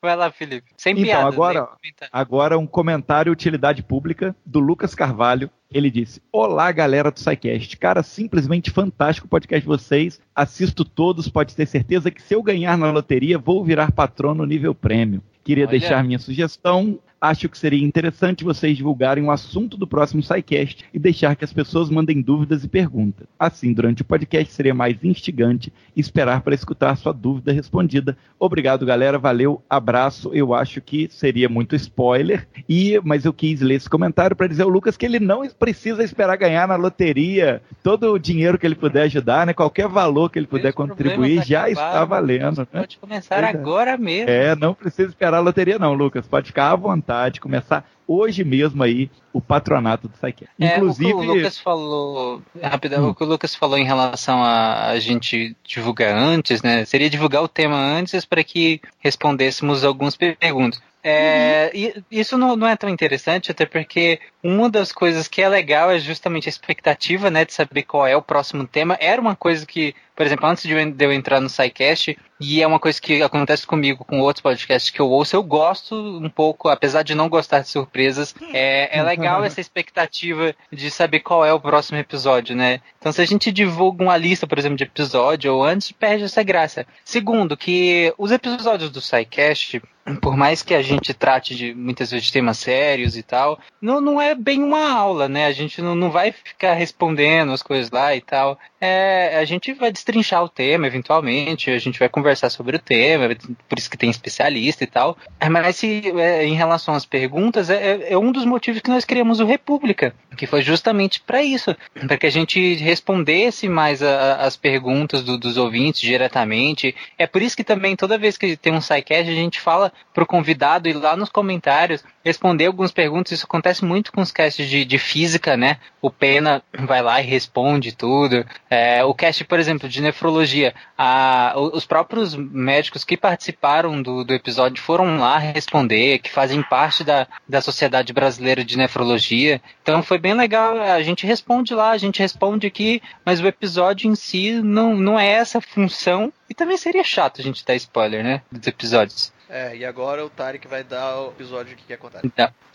Vai lá, Felipe. Sem Então, piada. agora- Agora um comentário utilidade pública do Lucas Carvalho. Ele disse: Olá, galera do SciCast. Cara, simplesmente fantástico o podcast de vocês. Assisto todos, pode ter certeza que se eu ganhar na loteria, vou virar patrono nível prêmio. Queria Olha. deixar minha sugestão. Acho que seria interessante vocês divulgarem o assunto do próximo SciCast e deixar que as pessoas mandem dúvidas e perguntas. Assim, durante o podcast seria mais instigante esperar para escutar sua dúvida respondida. Obrigado, galera. Valeu, abraço. Eu acho que seria muito spoiler. E, mas eu quis ler esse comentário para dizer ao Lucas que ele não precisa esperar ganhar na loteria. Todo o dinheiro que ele puder ajudar, né? Qualquer valor que ele puder contribuir já acabaram, está valendo. Né? Pode começar é. agora mesmo. É, não precisa esperar a loteria, não, Lucas. Pode ficar à vontade, começar hoje mesmo aí o patronato do SciCast. É, Inclusive, o que o Lucas falou, rapidão, Hum. o que o Lucas falou em relação a, a gente divulgar antes, né? Seria divulgar o tema antes para que respondêssemos algumas perguntas. É, e isso não, não é tão interessante, até porque uma das coisas que é legal é justamente a expectativa, né, de saber qual é o próximo tema. Era uma coisa que, por exemplo, antes de eu, entrar no SciCast, e é uma coisa que acontece comigo com outros podcasts que eu ouço, eu gosto um pouco, apesar de não gostar de surpresas, é, é legal essa expectativa de saber qual é o próximo episódio, né? Então, se a gente divulga uma lista, por exemplo, de episódio ou antes, perde essa graça. Segundo, que os episódios do SciCast, por mais que a gente trate de muitas vezes de temas sérios e tal, não, não é bem uma aula, né? A gente não, não vai ficar respondendo as coisas lá e tal. É, a gente vai destrinchar o tema eventualmente, a gente vai conversar sobre o tema, por isso que tem especialista e tal. É, Mas se, é, em relação às perguntas, é, é- é um dos motivos que nós criamos o República, que foi justamente para isso, para que a gente respondesse mais a- as perguntas do- dos ouvintes diretamente. É por isso que também toda vez que tem um SciCast, a gente fala pro convidado ir lá nos comentários responder algumas perguntas. Isso acontece muito com os casts de, de física, né? O Pena vai lá e responde tudo. É, o cast, por exemplo, de nefrologia, a- os próprios médicos que participaram do, do episódio foram lá responder, que fazem parte da, da Sociedade Brasileira de Nefrologia. Então foi bem legal. A gente responde lá, a gente responde aqui, mas o episódio em si não, não é essa função. E também seria chato a gente dar spoiler, né? Dos episódios. É, e agora o Tarek vai dar o episódio que quer contar. Dá,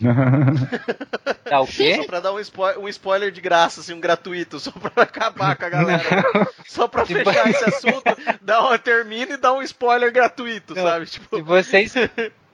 dá o Só quê? pra dar um, spo- um spoiler de graça, assim, um gratuito, só pra acabar com a galera. Só pra Tipo- fechar esse assunto, dá uma, termina e dá um spoiler gratuito, Não, sabe? Tipo, Se vocês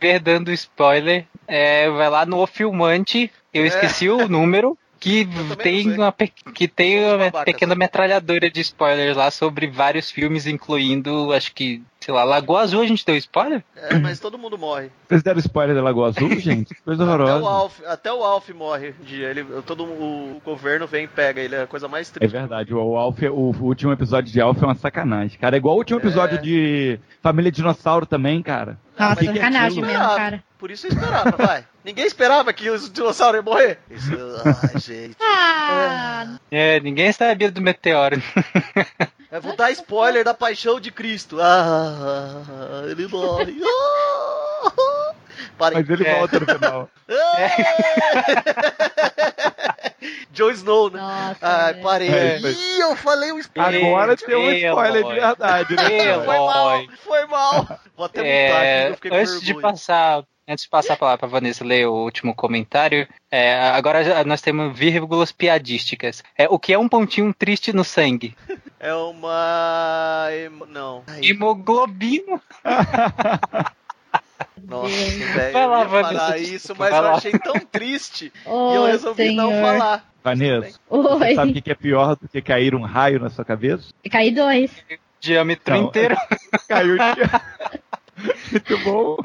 ver dando spoiler, é, vai lá no Filmante, eu É. esqueci o número, que tem, não uma, pe- que tem uma pequena né? metralhadora de spoilers lá sobre vários filmes, incluindo, acho que, sei lá, Lagoa Azul a gente deu spoiler? é, mas todo mundo morre. Vocês deram spoiler da Lagoa Azul, gente? Coisa Até o, horrorosa. Alf, até o Alf morre um dia. Ele, todo o governo vem e pega ele, é a coisa mais É triste. verdade, o, Alf, o último episódio de Alf é uma sacanagem, cara. É igual o último episódio É. de Família Dinossauro também, cara. Nossa, que que é sacanagem mesmo, cara. Por isso eu esperava, vai. Ninguém esperava que os dinossauros iam morrer. Isso, ai, gente. Ah, É, ninguém sabia do meteoro. Eu vou dar spoiler da paixão de Cristo. Ah, ele morre. Ah, Parem. Mas ele É. volta no final. Jon Snow, né? nossa. Ai, velho. parei. É. Ih, eu falei um spoiler. Agora tem um spoiler de verdade, né? Foi mal, foi mal. Vou até aqui, É, eu fiquei com antes de passar, antes de passar a palavra para Vanessa ler o último comentário, é, agora já- nós temos vírgulas piadísticas. É, o que é um pontinho triste no sangue? É uma. Não. Hemoglobina. nossa, velho. Vai lá, eu ia falar isso, mas eu achei tão triste Ô, e eu resolvi não senhor. falar. Vanessa, Oi. você sabe o que é pior do que cair um raio na sua cabeça? Caí dois. Diâmetro Não. inteiro. Caiu de... Muito bom.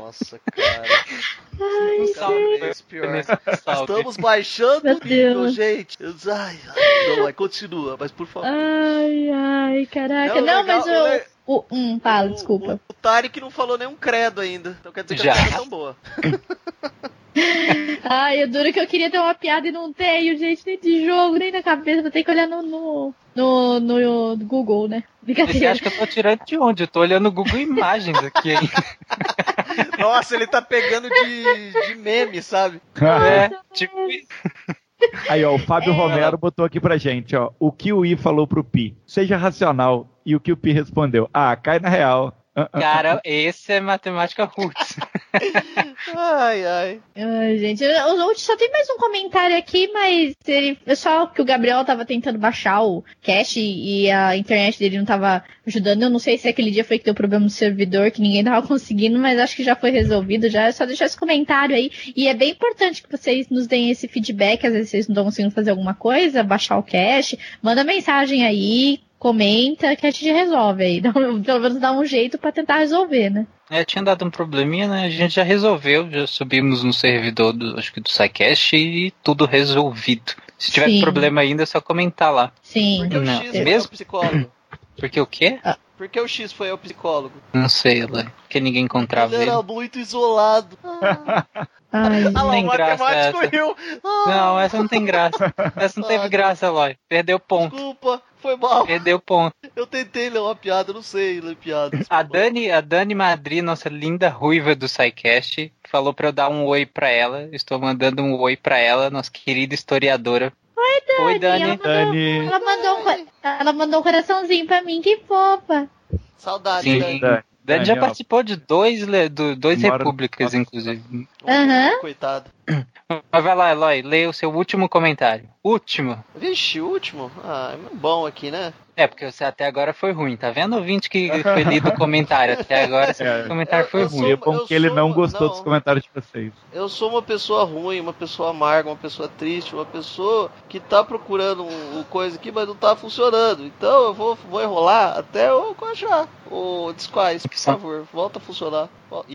Nossa, cara. Salve. Cada vez pior. Salve. Estamos baixando Meu o nível, gente. Ai, ai, não, vai, continua, mas por favor. Ai, ai, caraca. Não, legal, mas o eu. le- O, hum, fala, o- desculpa. O, o Tarek não falou nenhum credo ainda. Então quer dizer que Já. a piada é tão boa. Ai, eu duro que eu queria ter uma piada e não tenho, gente, nem de jogo, nem na cabeça. Vou ter que olhar no, no, no, no Google, né? Você Brincadeira. acha que eu tô tirando de onde? Eu tô olhando o Google Imagens aqui, hein? Nossa, ele tá pegando de, de meme, sabe? É, tipo, Aí, ó, o Fábio Romero botou aqui pra gente, ó. O que o I falou pro Pi? Seja racional. E o que o Pi respondeu? Ah, cai na real. Ah, ah. cara, esse é matemática roots. Ai, ai. Ai, gente, eu, eu- só tem mais um comentário aqui, mas ele, é só que o Gabriel tava tentando baixar o cache e a internet dele não tava ajudando. Eu não sei se aquele dia foi que deu problema no servidor, que ninguém tava conseguindo, mas acho que já foi resolvido já. É só deixar esse comentário aí. E é bem importante que vocês nos deem esse feedback, às vezes vocês não estão conseguindo fazer alguma coisa, baixar o cache, manda mensagem aí, comenta que a gente resolve aí. Pelo menos dá um jeito pra tentar resolver, né? É, tinha dado um probleminha, né? A gente já resolveu, já subimos no servidor do, acho que do SciCast e tudo resolvido. Se tiver Sim. problema ainda, é só comentar lá. Sim. Por que o Não, X é foi mesmo? o psicólogo? Porque o quê? Por que o X foi o psicólogo? Não sei, lá. Porque ninguém encontrava ele ele. era muito isolado. Ah, Ai, ah lá, tem o graça matemático essa. riu. Ah, Não, essa não tem graça. Essa não teve Ah, graça, Loy. Perdeu ponto. Desculpa, foi mal. Perdeu ponto. Eu tentei ler uma piada, não sei ler piada. A Dani, a Dani Madri, nossa linda ruiva do SciCast, falou pra eu dar um oi pra ela. Estou mandando um oi pra ela, nossa querida historiadora. Oi, Dani. ela Dani. Ela mandou, um, ela mandou um coraçãozinho pra mim, que fofa. Saudade, Sim. Dani. Dani. Dani já Dani, participou de dois, le- do, dois repúblicas, inclusive. Aham. Coitado. Mas vai lá, Eloy, lê o seu último comentário. Último. Vixe, o último? Ah, é bom aqui, né? É, porque você até agora foi ruim, tá vendo, ouvinte que foi lido o comentário? Até agora esse É. comentário foi Eu- eu ruim. sou- é bom que ele não gostou não. dos comentários de vocês. Eu sou uma pessoa ruim, uma pessoa amarga, uma pessoa triste, uma pessoa que tá procurando um, um coisa aqui, mas não tá funcionando. Então eu vou, vou enrolar até eu achar o Disquais, por favor, volta a funcionar.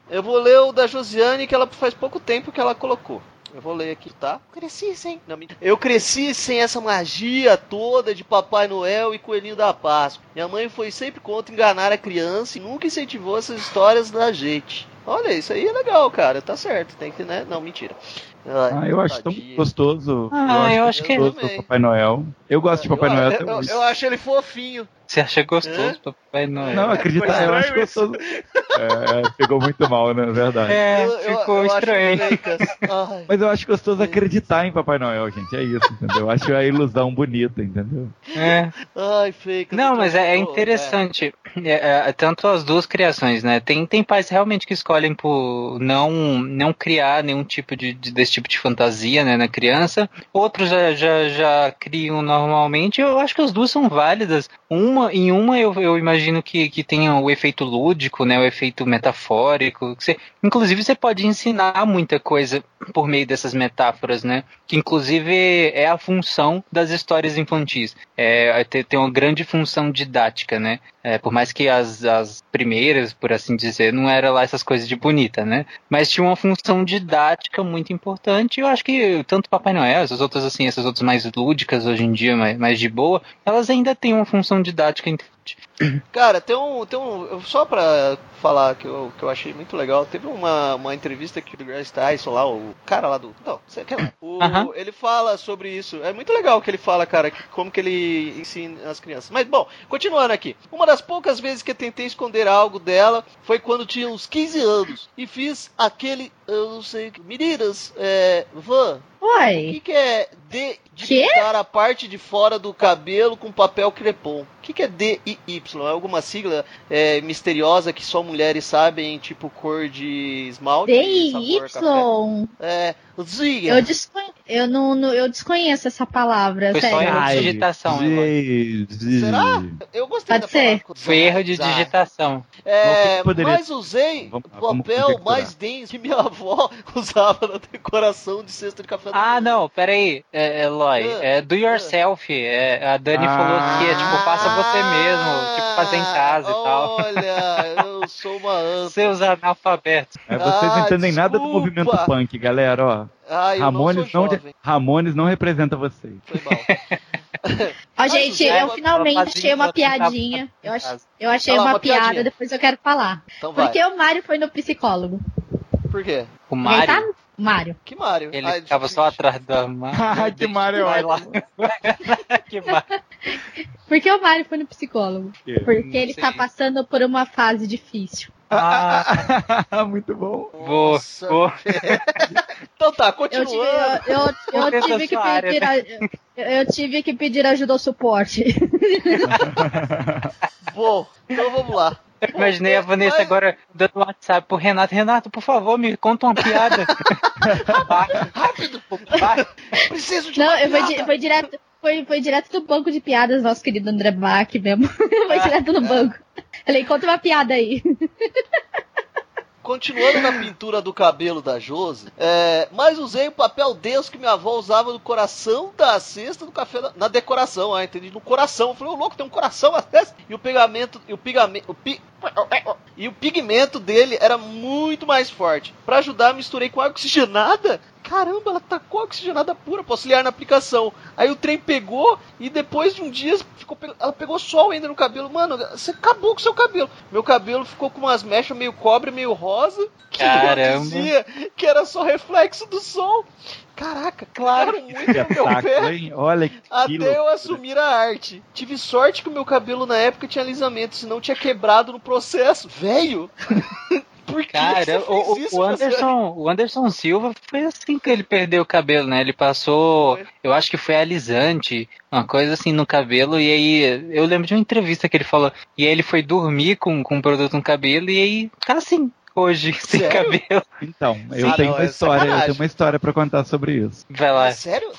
Eu vou ler o da Josiane, que ela faz pouco tempo que ela colocou. Eu vou ler aqui, tá? Cresci sem. Não, eu cresci sem essa magia toda de Papai Noel e Coelhinho da Páscoa. Minha mãe foi sempre contra enganar a criança e nunca incentivou essas histórias da gente. Olha, isso aí é legal, cara. Tá certo. Tem que, né? Não, mentira. Ai, Ah, eu acho tão gostoso. Ah, eu acho que- gostoso Eu também. o Papai Noel. Eu gosto de Papai eu, Noel eu, eu, eu acho ele fofinho. Você acha gostoso, Hã? Papai Noel? Não, acredita, eu acho gostoso. É, pegou muito mal, né? Verdade. É, Eu- eu- ficou eu acho estranho. Mas eu acho gostoso acreditar em Papai Noel, gente. É isso, entendeu? Eu acho a ilusão bonita, entendeu? É. Ai, fake. Não, mas é, é interessante. É, é, tanto as duas criações, né? Tem, tem pais realmente que escolhem por não, não criar nenhum tipo de, de- desse tipo de fantasia né, na criança. Outros já, já, já criam normalmente. Eu acho que as duas são válidas. Uma, em uma eu, eu imagino que, que tenha o efeito lúdico, né? O efeito metafórico. você- inclusive você pode ensinar muita coisa por meio dessas metáforas, né? Que inclusive é a função das histórias infantis. É, tem, tem uma grande função didática, né? É, por mais que as, as primeiras, por assim dizer, não era lá essas coisas de bonita, né? Mas tinha uma função didática muito importante. e Eu acho que tanto Papai Noel, essas outras assim, essas outras mais lúdicas hoje em dia, mais, mais de boa, elas ainda têm uma função didática importante. Cara, tem um. Tem um só pra falar que eu, que eu achei muito legal, teve uma, uma entrevista que o Grace Tyson lá, o cara lá do. Não, você quer lá? O. Ele fala sobre isso. É muito legal que ele fala, cara, que- como que ele ensina as crianças. Mas, bom, continuando aqui. Uma das poucas vezes que eu tentei esconder algo dela foi quando tinha uns 15 anos. E fiz aquele. Eu não sei. Meninas, é. Van, o que, Oi. que é de pintar a parte de fora do cabelo com papel crepom? O que, que é DIY? É alguma sigla é, misteriosa que só mulheres sabem, tipo cor de esmalte? DY. É, Ziga. Eu, descon... eu, não, não- eu desconheço essa palavra, Foi só erro de Ai, digitação, zi- Será? Eu gostei Pode da ser. palavra. Foi erro de Zai. digitação. É, poderia- mas usei Vamos- papel mais denso que minha avó usava na decoração de cesta de café Ah, não, peraí, é, Eloy, Ah, é do yourself. É, a Dani Ah. falou que é tipo, faça você mesmo, tipo, fazer em casa e tal. Olha, eu sou uma anta. Seus analfabetos. É, vocês Ah, não entendem nada do desculpa. movimento punk, galera, ó. Ah, Ramones não não. Ramones não representa vocês. Foi mal. Ó, gente, eu finalmente achei uma piadinha. Eu, ach... eu achei Olha lá, uma, uma piada, piadinha. depois eu quero falar. Então. Porque o Mário foi no psicólogo. Por quê? O Ele Mário, tá? Mário. Que Mário? ele Ai, ficava só atrás da Ah, que Mário é Vai lá. que Mário. Por que o Mário foi no psicólogo? Porque ele sei. tá passando por uma fase difícil. Ah, Muito bom. boa, Nossa. boa. Então tá, Eu tive, continuando. eu, eu, eu tive que área, pedir a- eu, eu tive que pedir ajuda ao suporte. Bom, então vamos lá. Eu imaginei a Vanessa mas- agora dando um WhatsApp pro Renato. Renato, por favor, me conta uma piada. Rápido! vai. Preciso de Não, uma eu fui, piada. di- foi direto. Foi, foi direto do banco de piadas, nosso querido André Bach mesmo. foi direto no banco. Falei, conta uma piada aí. Continuando na pintura do cabelo da Josi, é, mas usei o papel denso que minha avó usava no coração da cesta do café da- na decoração, ah, entendi, no coração. Eu falei, ô louco, tem um coração na cesta. E o pegamento, e o pigamento, o pi- e o pigmento dele era muito mais forte. Pra ajudar, misturei com água oxigenada. Caramba, ela tacou oxigenada pura pra auxiliar na aplicação. Aí o trem pegou e depois de um dia ficou, ela pegou sol ainda no cabelo. Mano, você acabou com o seu cabelo. Meu cabelo ficou com umas mechas meio cobre, meio rosa. Que eu Caramba. dizia que era só reflexo do sol. Caraca, claro, muito no meu pé. hein? Olha que Até eu loucura. assumir a arte. Tive sorte que o meu cabelo na época tinha alisamento, senão tinha quebrado no processo. Velho! Por que Cara, o, isso, o? Anderson, o Anderson Silva foi assim que ele perdeu o cabelo, né? Ele passou, Foi. eu acho que foi alisante, uma coisa assim no cabelo, e aí eu lembro de uma entrevista que ele falou, e aí ele foi dormir com, com um produto no cabelo, e aí tá assim, hoje, sem Sério? cabelo. Então, eu Ah, tenho não, uma é história, eu tenho uma história pra contar sobre isso. Vai lá. É sério?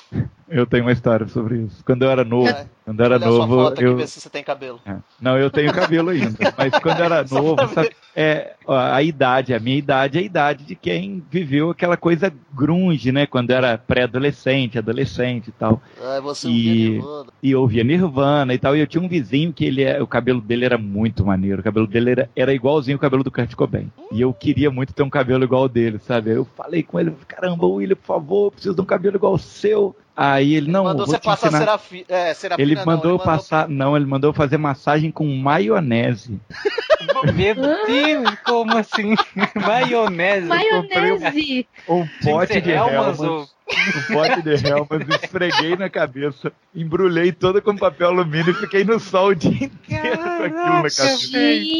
Eu tenho uma história sobre isso. Quando eu era novo, É. quando eu era Olha a novo, foto aqui, eu ver se você tem cabelo. É. Não, eu tenho cabelo ainda. Mas quando eu era novo, sabe, é, ó, a idade, a minha idade é a idade de quem viveu aquela coisa grunge, né? Quando era pré-adolescente, adolescente e tal. Ah, você E- ouvia Nirvana. E ouvia Nirvana e tal. E eu tinha um vizinho que ele é, o cabelo dele era muito maneiro. O cabelo dele era, era igualzinho o cabelo do Kurt Cobain. E eu queria muito ter um cabelo igual ao dele, sabe? Eu falei com ele, caramba, William, por favor, preciso de um cabelo igual ao seu. Aí ele, não, mandou você passar serafi... é, serafina. Ele não, mandou eu passar, não, ele mandou fazer massagem com maionese. Meu Deus, como assim? Maionese. um- Maionese. Um pote de Hellmann's Hellmann's, ou- um pote de Hellmann's, esfreguei na cabeça, embrulhei toda com papel alumínio e fiquei no sol o dia inteiro com aquilo na cabeça.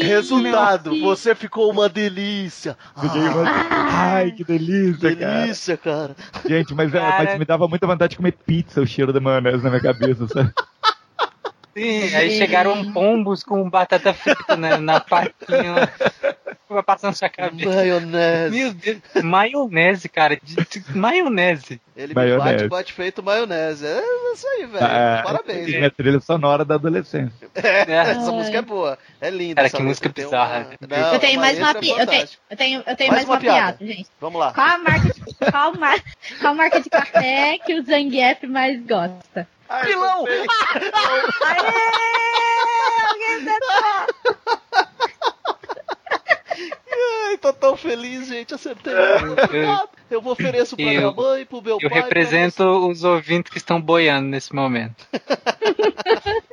Resultado, você ficou uma delícia. Fiquei uma- Ai, que delícia, cara. delícia, cara. Gente, mas, é, Cara. mas me dava muita vontade de comer pizza, o cheiro da maionese na minha cabeça, sabe? Sim, aí chegaram pombos com batata frita né, na patinha. Vai passando sua cabeça. Maionese. Meu Deus, maionese, cara. de- de- maionese. Ele me Maionese. bate, bate feito maionese. É isso aí, velho. Ah, Parabéns. Minha trilha sonora da adolescência. É, É. essa música é boa. É linda. Cara, essa que música bizarra. Uma... Não, Eu tenho mais uma letra pi... eu tenho, eu tenho, eu tenho Mais mais, uma uma piada. piada, gente. Vamos lá. Qual a marca de, qual, mar... qual marca de café que o Zangief mais gosta? Pilão! Ai, tô tão feliz, gente. Acertei. Eu vou ofereço pra Eu- minha mãe, pro meu Eu pai. represento os ouvintes que estão boiando nesse momento.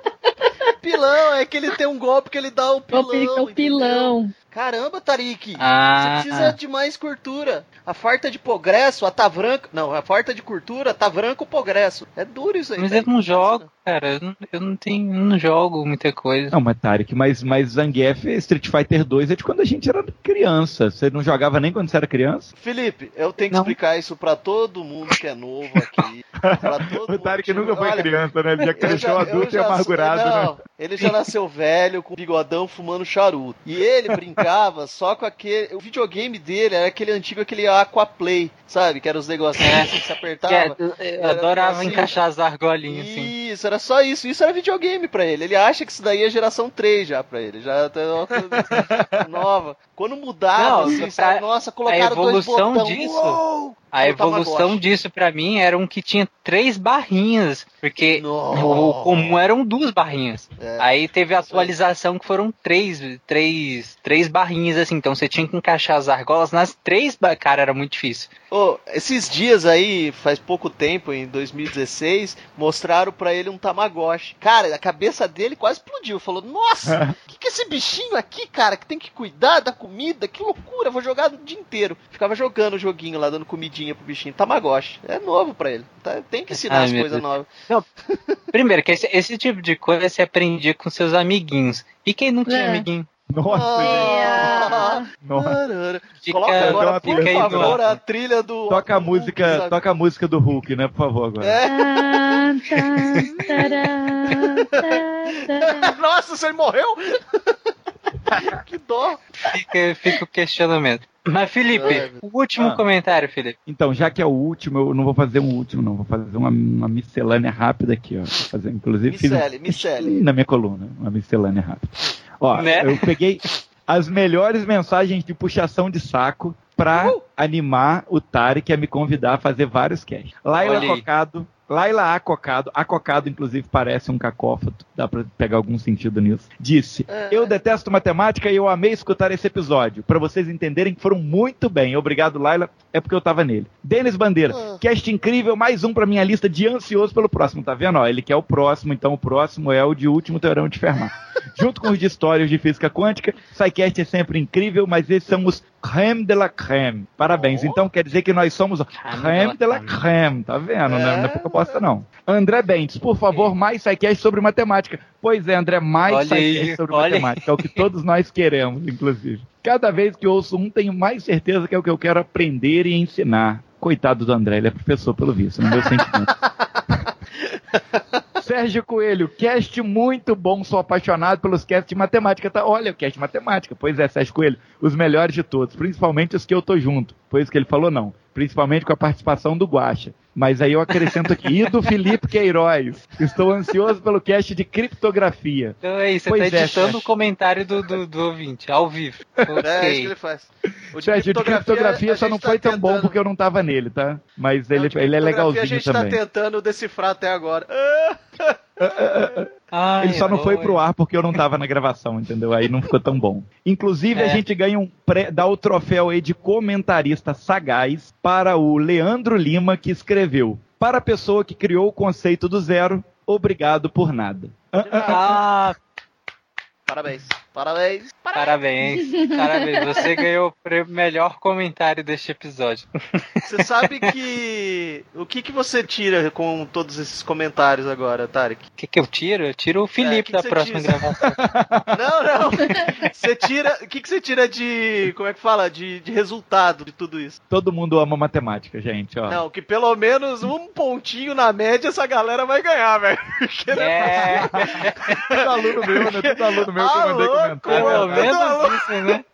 Pilão, é que ele tem um golpe que ele dá o O pilão. pi- o pilão. Caramba, Tarik. Ah. Você precisa de mais cultura. A farta de progresso, a tavranco. Não, a farta de cultura, tavranco progresso. É duro isso aí. Mas eu Tarik. não jogo, cara. Eu não, eu não tenho, eu não jogo muita coisa. Não, mas Tarek, mas, mas Zangief Street Fighter 2 é de quando a gente era criança. Você não jogava nem quando você era criança? Felipe, eu tenho que Não. explicar isso pra todo mundo que é novo aqui. Pra todo O que- nunca foi Olha, criança, né? Ele já eu cresceu já- adulto e já sou- amargurado, não, né? Ele já nasceu velho, com bigodão, fumando charuto. E ele brincava só com aquele. O videogame dele era aquele antigo, aquele Aquaplay, sabe? Que era os negocinhos É. assim que Que apertava. é, eu- Era adorava assim. encaixar as argolinhas assim. Isso, era só isso. Isso era videogame pra ele. Ele acha que isso daí é geração 3 já pra ele. Já tá coisa nova. Quando mudava, Não, assim, pra- sabe? Nossa, colocaram dois evolução botão. disso- Uou! A evolução disso pra mim era um que tinha três barrinhas, porque Nossa. o comum eram duas barrinhas. É. Aí teve a atualização que foram três, três, três barrinhas assim, então você tinha que encaixar as argolas nas três, cara, era muito difícil. Ô, esses dias aí, faz pouco tempo, em 2016, mostraram pra ele um Tamagotchi. Cara, a cabeça dele quase explodiu. Falou, nossa, o que, que é esse bichinho aqui, cara, que tem que cuidar da comida? Que loucura, vou jogar o dia inteiro. Ficava jogando o joguinho lá, dando comidinha pro bichinho. Tamagotchi. É novo pra ele. Tá- Tem que ensinar Ai, as coisas novas. Primeiro, que esse, esse tipo de coisa você aprendia com seus amiguinhos. E quem não tinha É. amiguinho? Nossa, Ah, gente. Nossa. Fica- Coloca agora, por favor, a trilha do. Toca a música, Hulk, toca a música do Hulk, né? Por favor, agora. É. Nossa, você morreu? que dó. Fica, fica o questionamento. Mas, Felipe, Ai, o último Ah. comentário, Felipe. Então, já que é o último, eu não vou fazer um último, não. Vou fazer uma, uma miscelânea rápida aqui, ó. Vou fazer, inclusive, fiz Micele, Micele. na minha coluna, uma miscelânea rápida. Ó, Né? eu peguei as melhores mensagens de puxação de saco pra animar o Tarek a me convidar a fazer vários casts. Laila. Cocado, Laila Acocado, Acocado inclusive parece um cacófato, dá pra pegar algum sentido nisso. Disse. Eu detesto matemática e eu amei escutar esse episódio. Pra vocês entenderem que foram muito bem. Obrigado, Laila. É porque eu tava nele. Denis Bandeira, Ah. cast incrível, mais um pra minha lista de ansioso pelo próximo. Tá vendo? Ó, ele quer o próximo, então o próximo é o de último teorema de Fermat. Junto com os de histórias de física quântica, SciCast é sempre incrível, mas esses são os creme de la creme. Parabéns. Então quer dizer que nós somos o creme de la creme. Tá vendo? Não é- não é pouca bosta, não. André Bentes, por favor, mais SciCast sobre matemática. Pois é, André, mais SciCast sobre olha matemática. É o que todos nós queremos, inclusive. Cada vez que ouço um, tenho mais certeza que é o que eu quero aprender e ensinar. Coitado do André, ele é professor pelo visto, no meu sentimento. Sérgio Coelho, cast muito bom, sou apaixonado pelos casts de matemática. Tá? Olha, o cast de matemática. Pois é, Sérgio Coelho, os melhores de todos, principalmente os que eu tô junto. Foi isso que ele falou, não. Principalmente com a participação do Guacha. Mas aí eu acrescento aqui, e do Felipe Queiroz. Estou ansioso pelo cast de criptografia. Então é isso, você Pois tá é, editando chefe. o comentário do, do, do ouvinte, ao vivo. É, é isso que ele faz. O Gente, o de criptografia só não tá foi tão bom tentando- porque eu não tava nele, tá? Mas ele, Não, de ele é criptografia legalzinho A gente também. tá tentando decifrar até agora. Ah, Ai, Ele só não foi oi. pro ar porque eu não tava na gravação, entendeu? Aí não ficou tão bom. Inclusive, a É. gente ganha um pré, dá o troféu aí de comentarista sagaz para o Leandro Lima, que escreveu: Para a pessoa que criou o conceito do zero, obrigado por nada. Ah, Parabéns. Parabéns. parabéns. Parabéns. Você ganhou o prêmio melhor comentário deste episódio. Você sabe que. O que, que você tira com todos esses comentários agora, Tarek? O que, que eu tiro? Eu tiro o Felipe que da você próxima tira? gravação. Não, não. Você tira. O que, que você tira de. Como é que fala? De, de resultado de tudo isso? Todo mundo ama matemática, gente, ó. Não, que pelo menos um pontinho na média essa galera vai ganhar, velho. É, Tudo aluno meu, né? Tudo aluno meu que eu mandei comentário. pelo menos não. isso, né?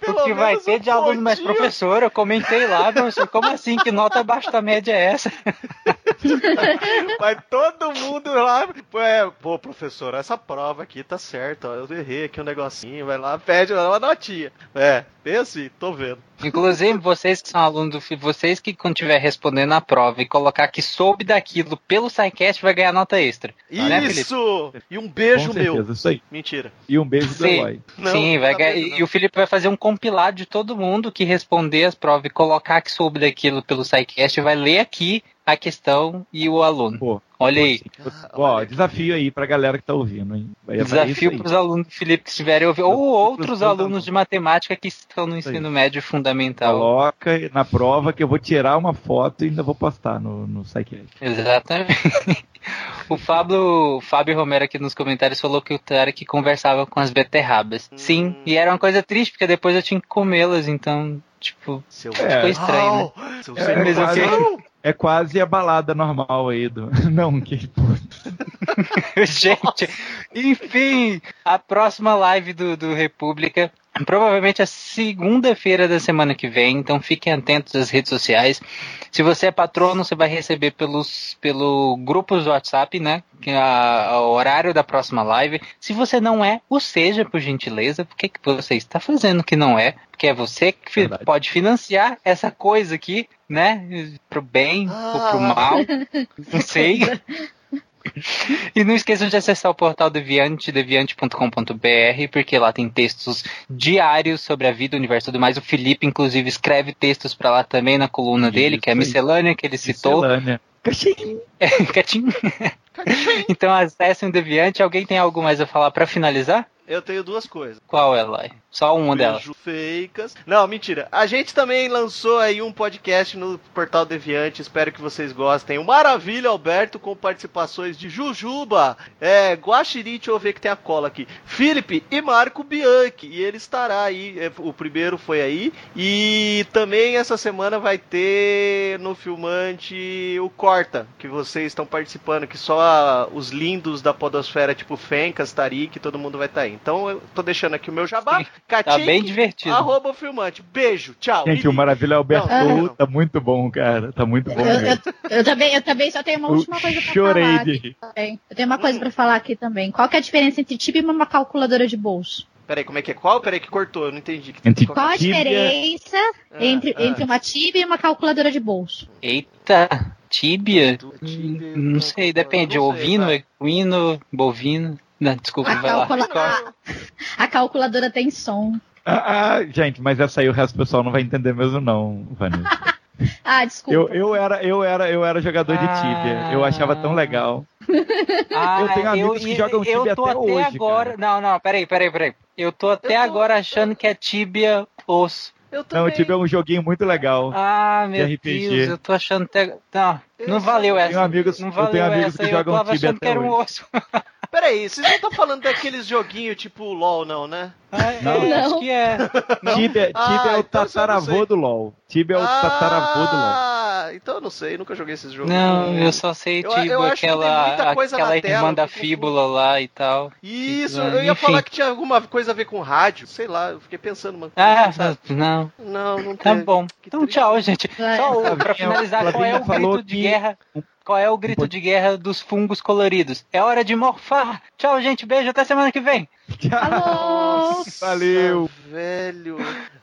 Pelo o que vai ter um de aluno mais pontinho. professor, eu comentei lá, professor, como assim? Que nota abaixo da média é essa? Vai todo mundo lá. Pô, é, pô, professor, essa prova aqui tá certa. Eu errei aqui um negocinho. Vai lá, pede uma notinha. É, assim, tô vendo. Inclusive, vocês que são alunos do FII, vocês que quando estiver respondendo a prova e colocar que soube daquilo pelo SciCast, vai ganhar nota extra. Né, Felipe? Isso! E um beijo Com certeza, meu. isso aí. Mentira. E um beijo do Sim. Eloy. Não, Sim, vai não ganhar. E o Felipe vai fazer um compilado de todo mundo que responder as provas e colocar que soube daquilo pelo SciCast, vai ler aqui a questão e o aluno. Pô, Olha aí. ó, olha. desafio aí pra galera que tá ouvindo, hein? É isso Desafio aí. para os alunos do Felipe que estiverem ouvindo, ou outros pros alunos de matemática que estão no ensino médio fundamental. Coloca na prova que eu vou tirar uma foto e ainda vou postar no, no SciCast. Exatamente. O Fábio, o Fábio Romero aqui nos comentários falou que o Tarek conversava com as beterrabas. Sim, e era uma coisa triste, porque depois eu tinha que comê-las, então, tipo, Seu É. ficou estranho, né? Seu É, sem mas noção. É quase a balada normal aí do. Não, que. Gente, enfim, a próxima live do, do República, provavelmente a segunda-feira da semana que vem, então fiquem atentos às redes sociais. Se você é patrono, você vai receber pelos pelo grupos do WhatsApp, né? Que é a- o horário da próxima live. Se você não é, o seja, por gentileza. Por que, que você está fazendo que não é? Porque é você que Verdade. pode financiar essa coisa aqui, né? Pro bem ou pro Ah. mal. Não sei. E não esqueçam de acessar o portal Deviante, deviante.com.br, porque lá tem textos diários sobre a vida, o universo e tudo mais. O Felipe, inclusive, escreve textos pra lá também na coluna dele, Isso que é a miscelânea que ele citou. Miscelânea. Cachim. Então acessem o Deviante. Alguém tem algo mais a falar pra finalizar? Eu tenho duas coisas. Qual é, Lai? Só uma delas. Fakes. Não, mentira. A gente também lançou aí um podcast no Portal Deviante. Espero que vocês gostem. O Maravilha Alberto com participações de Jujuba, é, Guaxirim, deixa eu ver que tem a cola aqui. Felipe e Marco Bianchi. E ele estará aí. é, O primeiro foi aí. E também essa semana vai ter no filmante o Corta, que vocês estão participando, que só os lindos da podosfera, tipo Fencas, Tarik, todo mundo vai estar aí. Então eu tô deixando aqui o meu jabá. Tá bem divertido. Arroba o filmante. Beijo, tchau. Gente, o Maravilha Alberto Não, não, não. tá muito bom, cara. Tá muito bom. Eu, mesmo. eu- eu também, eu também só tenho uma Eu última coisa pra chorei falar. de aqui rir. também. Eu tenho uma coisa pra falar aqui também. Qual que é a diferença entre Tibia e uma calculadora de bolso? Peraí, como é que é? Qual? Peraí que cortou, eu não entendi. Entre Qual a Tíbia- diferença Ah, entre, ah. entre uma Tibia e uma calculadora de bolso? Eita, tíbia? Tíbia, Não sei, depende. não sei, Ovino, tá. equino, bovino. Não, desculpa, A, calcula- a- a calculadora tem som. Ah, ah, gente, mas essa aí o resto do pessoal não vai entender mesmo, não, Vanessa. Ah, desculpa. Eu, eu, era, eu, era, eu era jogador de Tibia. Eu achava tão legal. Ah, Eu tenho amigos que jogam eu Tibia tô até hoje, agora. Não, não, peraí, peraí, peraí. Eu tô até Eu tô- agora achando que é Tibia osso. Eu Não, o Tibia é um joguinho muito legal. Ah, meu RPG. Deus, eu tô achando até. Não, não Eu valeu essa. tenho amigos- não eu valeu tenho amigos essa. que eu jogam tava Tibia achando que até era um hoje. osso. Peraí, vocês não estão falando daqueles joguinhos tipo LOL, não, né? Ah, Não. é, acho Não. que é. Não? Tibia, Ah, é o então eu não tataravô do LoL. Tibia é o tataravô do LoL. Ah, então eu não sei, nunca joguei esses jogos. Não, eu só sei, Eu- tipo, eu acho tem aquela, coisa aquela tela irmã da que eu fíbula lá e tal. Isso, Enfim. eu ia falar que tinha alguma coisa a ver com rádio, sei lá, eu fiquei pensando, mano. Ah, sabe? não. Não, não Tá bom. Que Então, triste. tchau, gente. É. Só pra finalizar, qual é o grito de guerra? Qual é o grito de guerra dos fungos coloridos? É hora de morfar. Tchau, gente. Beijo. Até semana que vem. Alô? Valeu! Velho.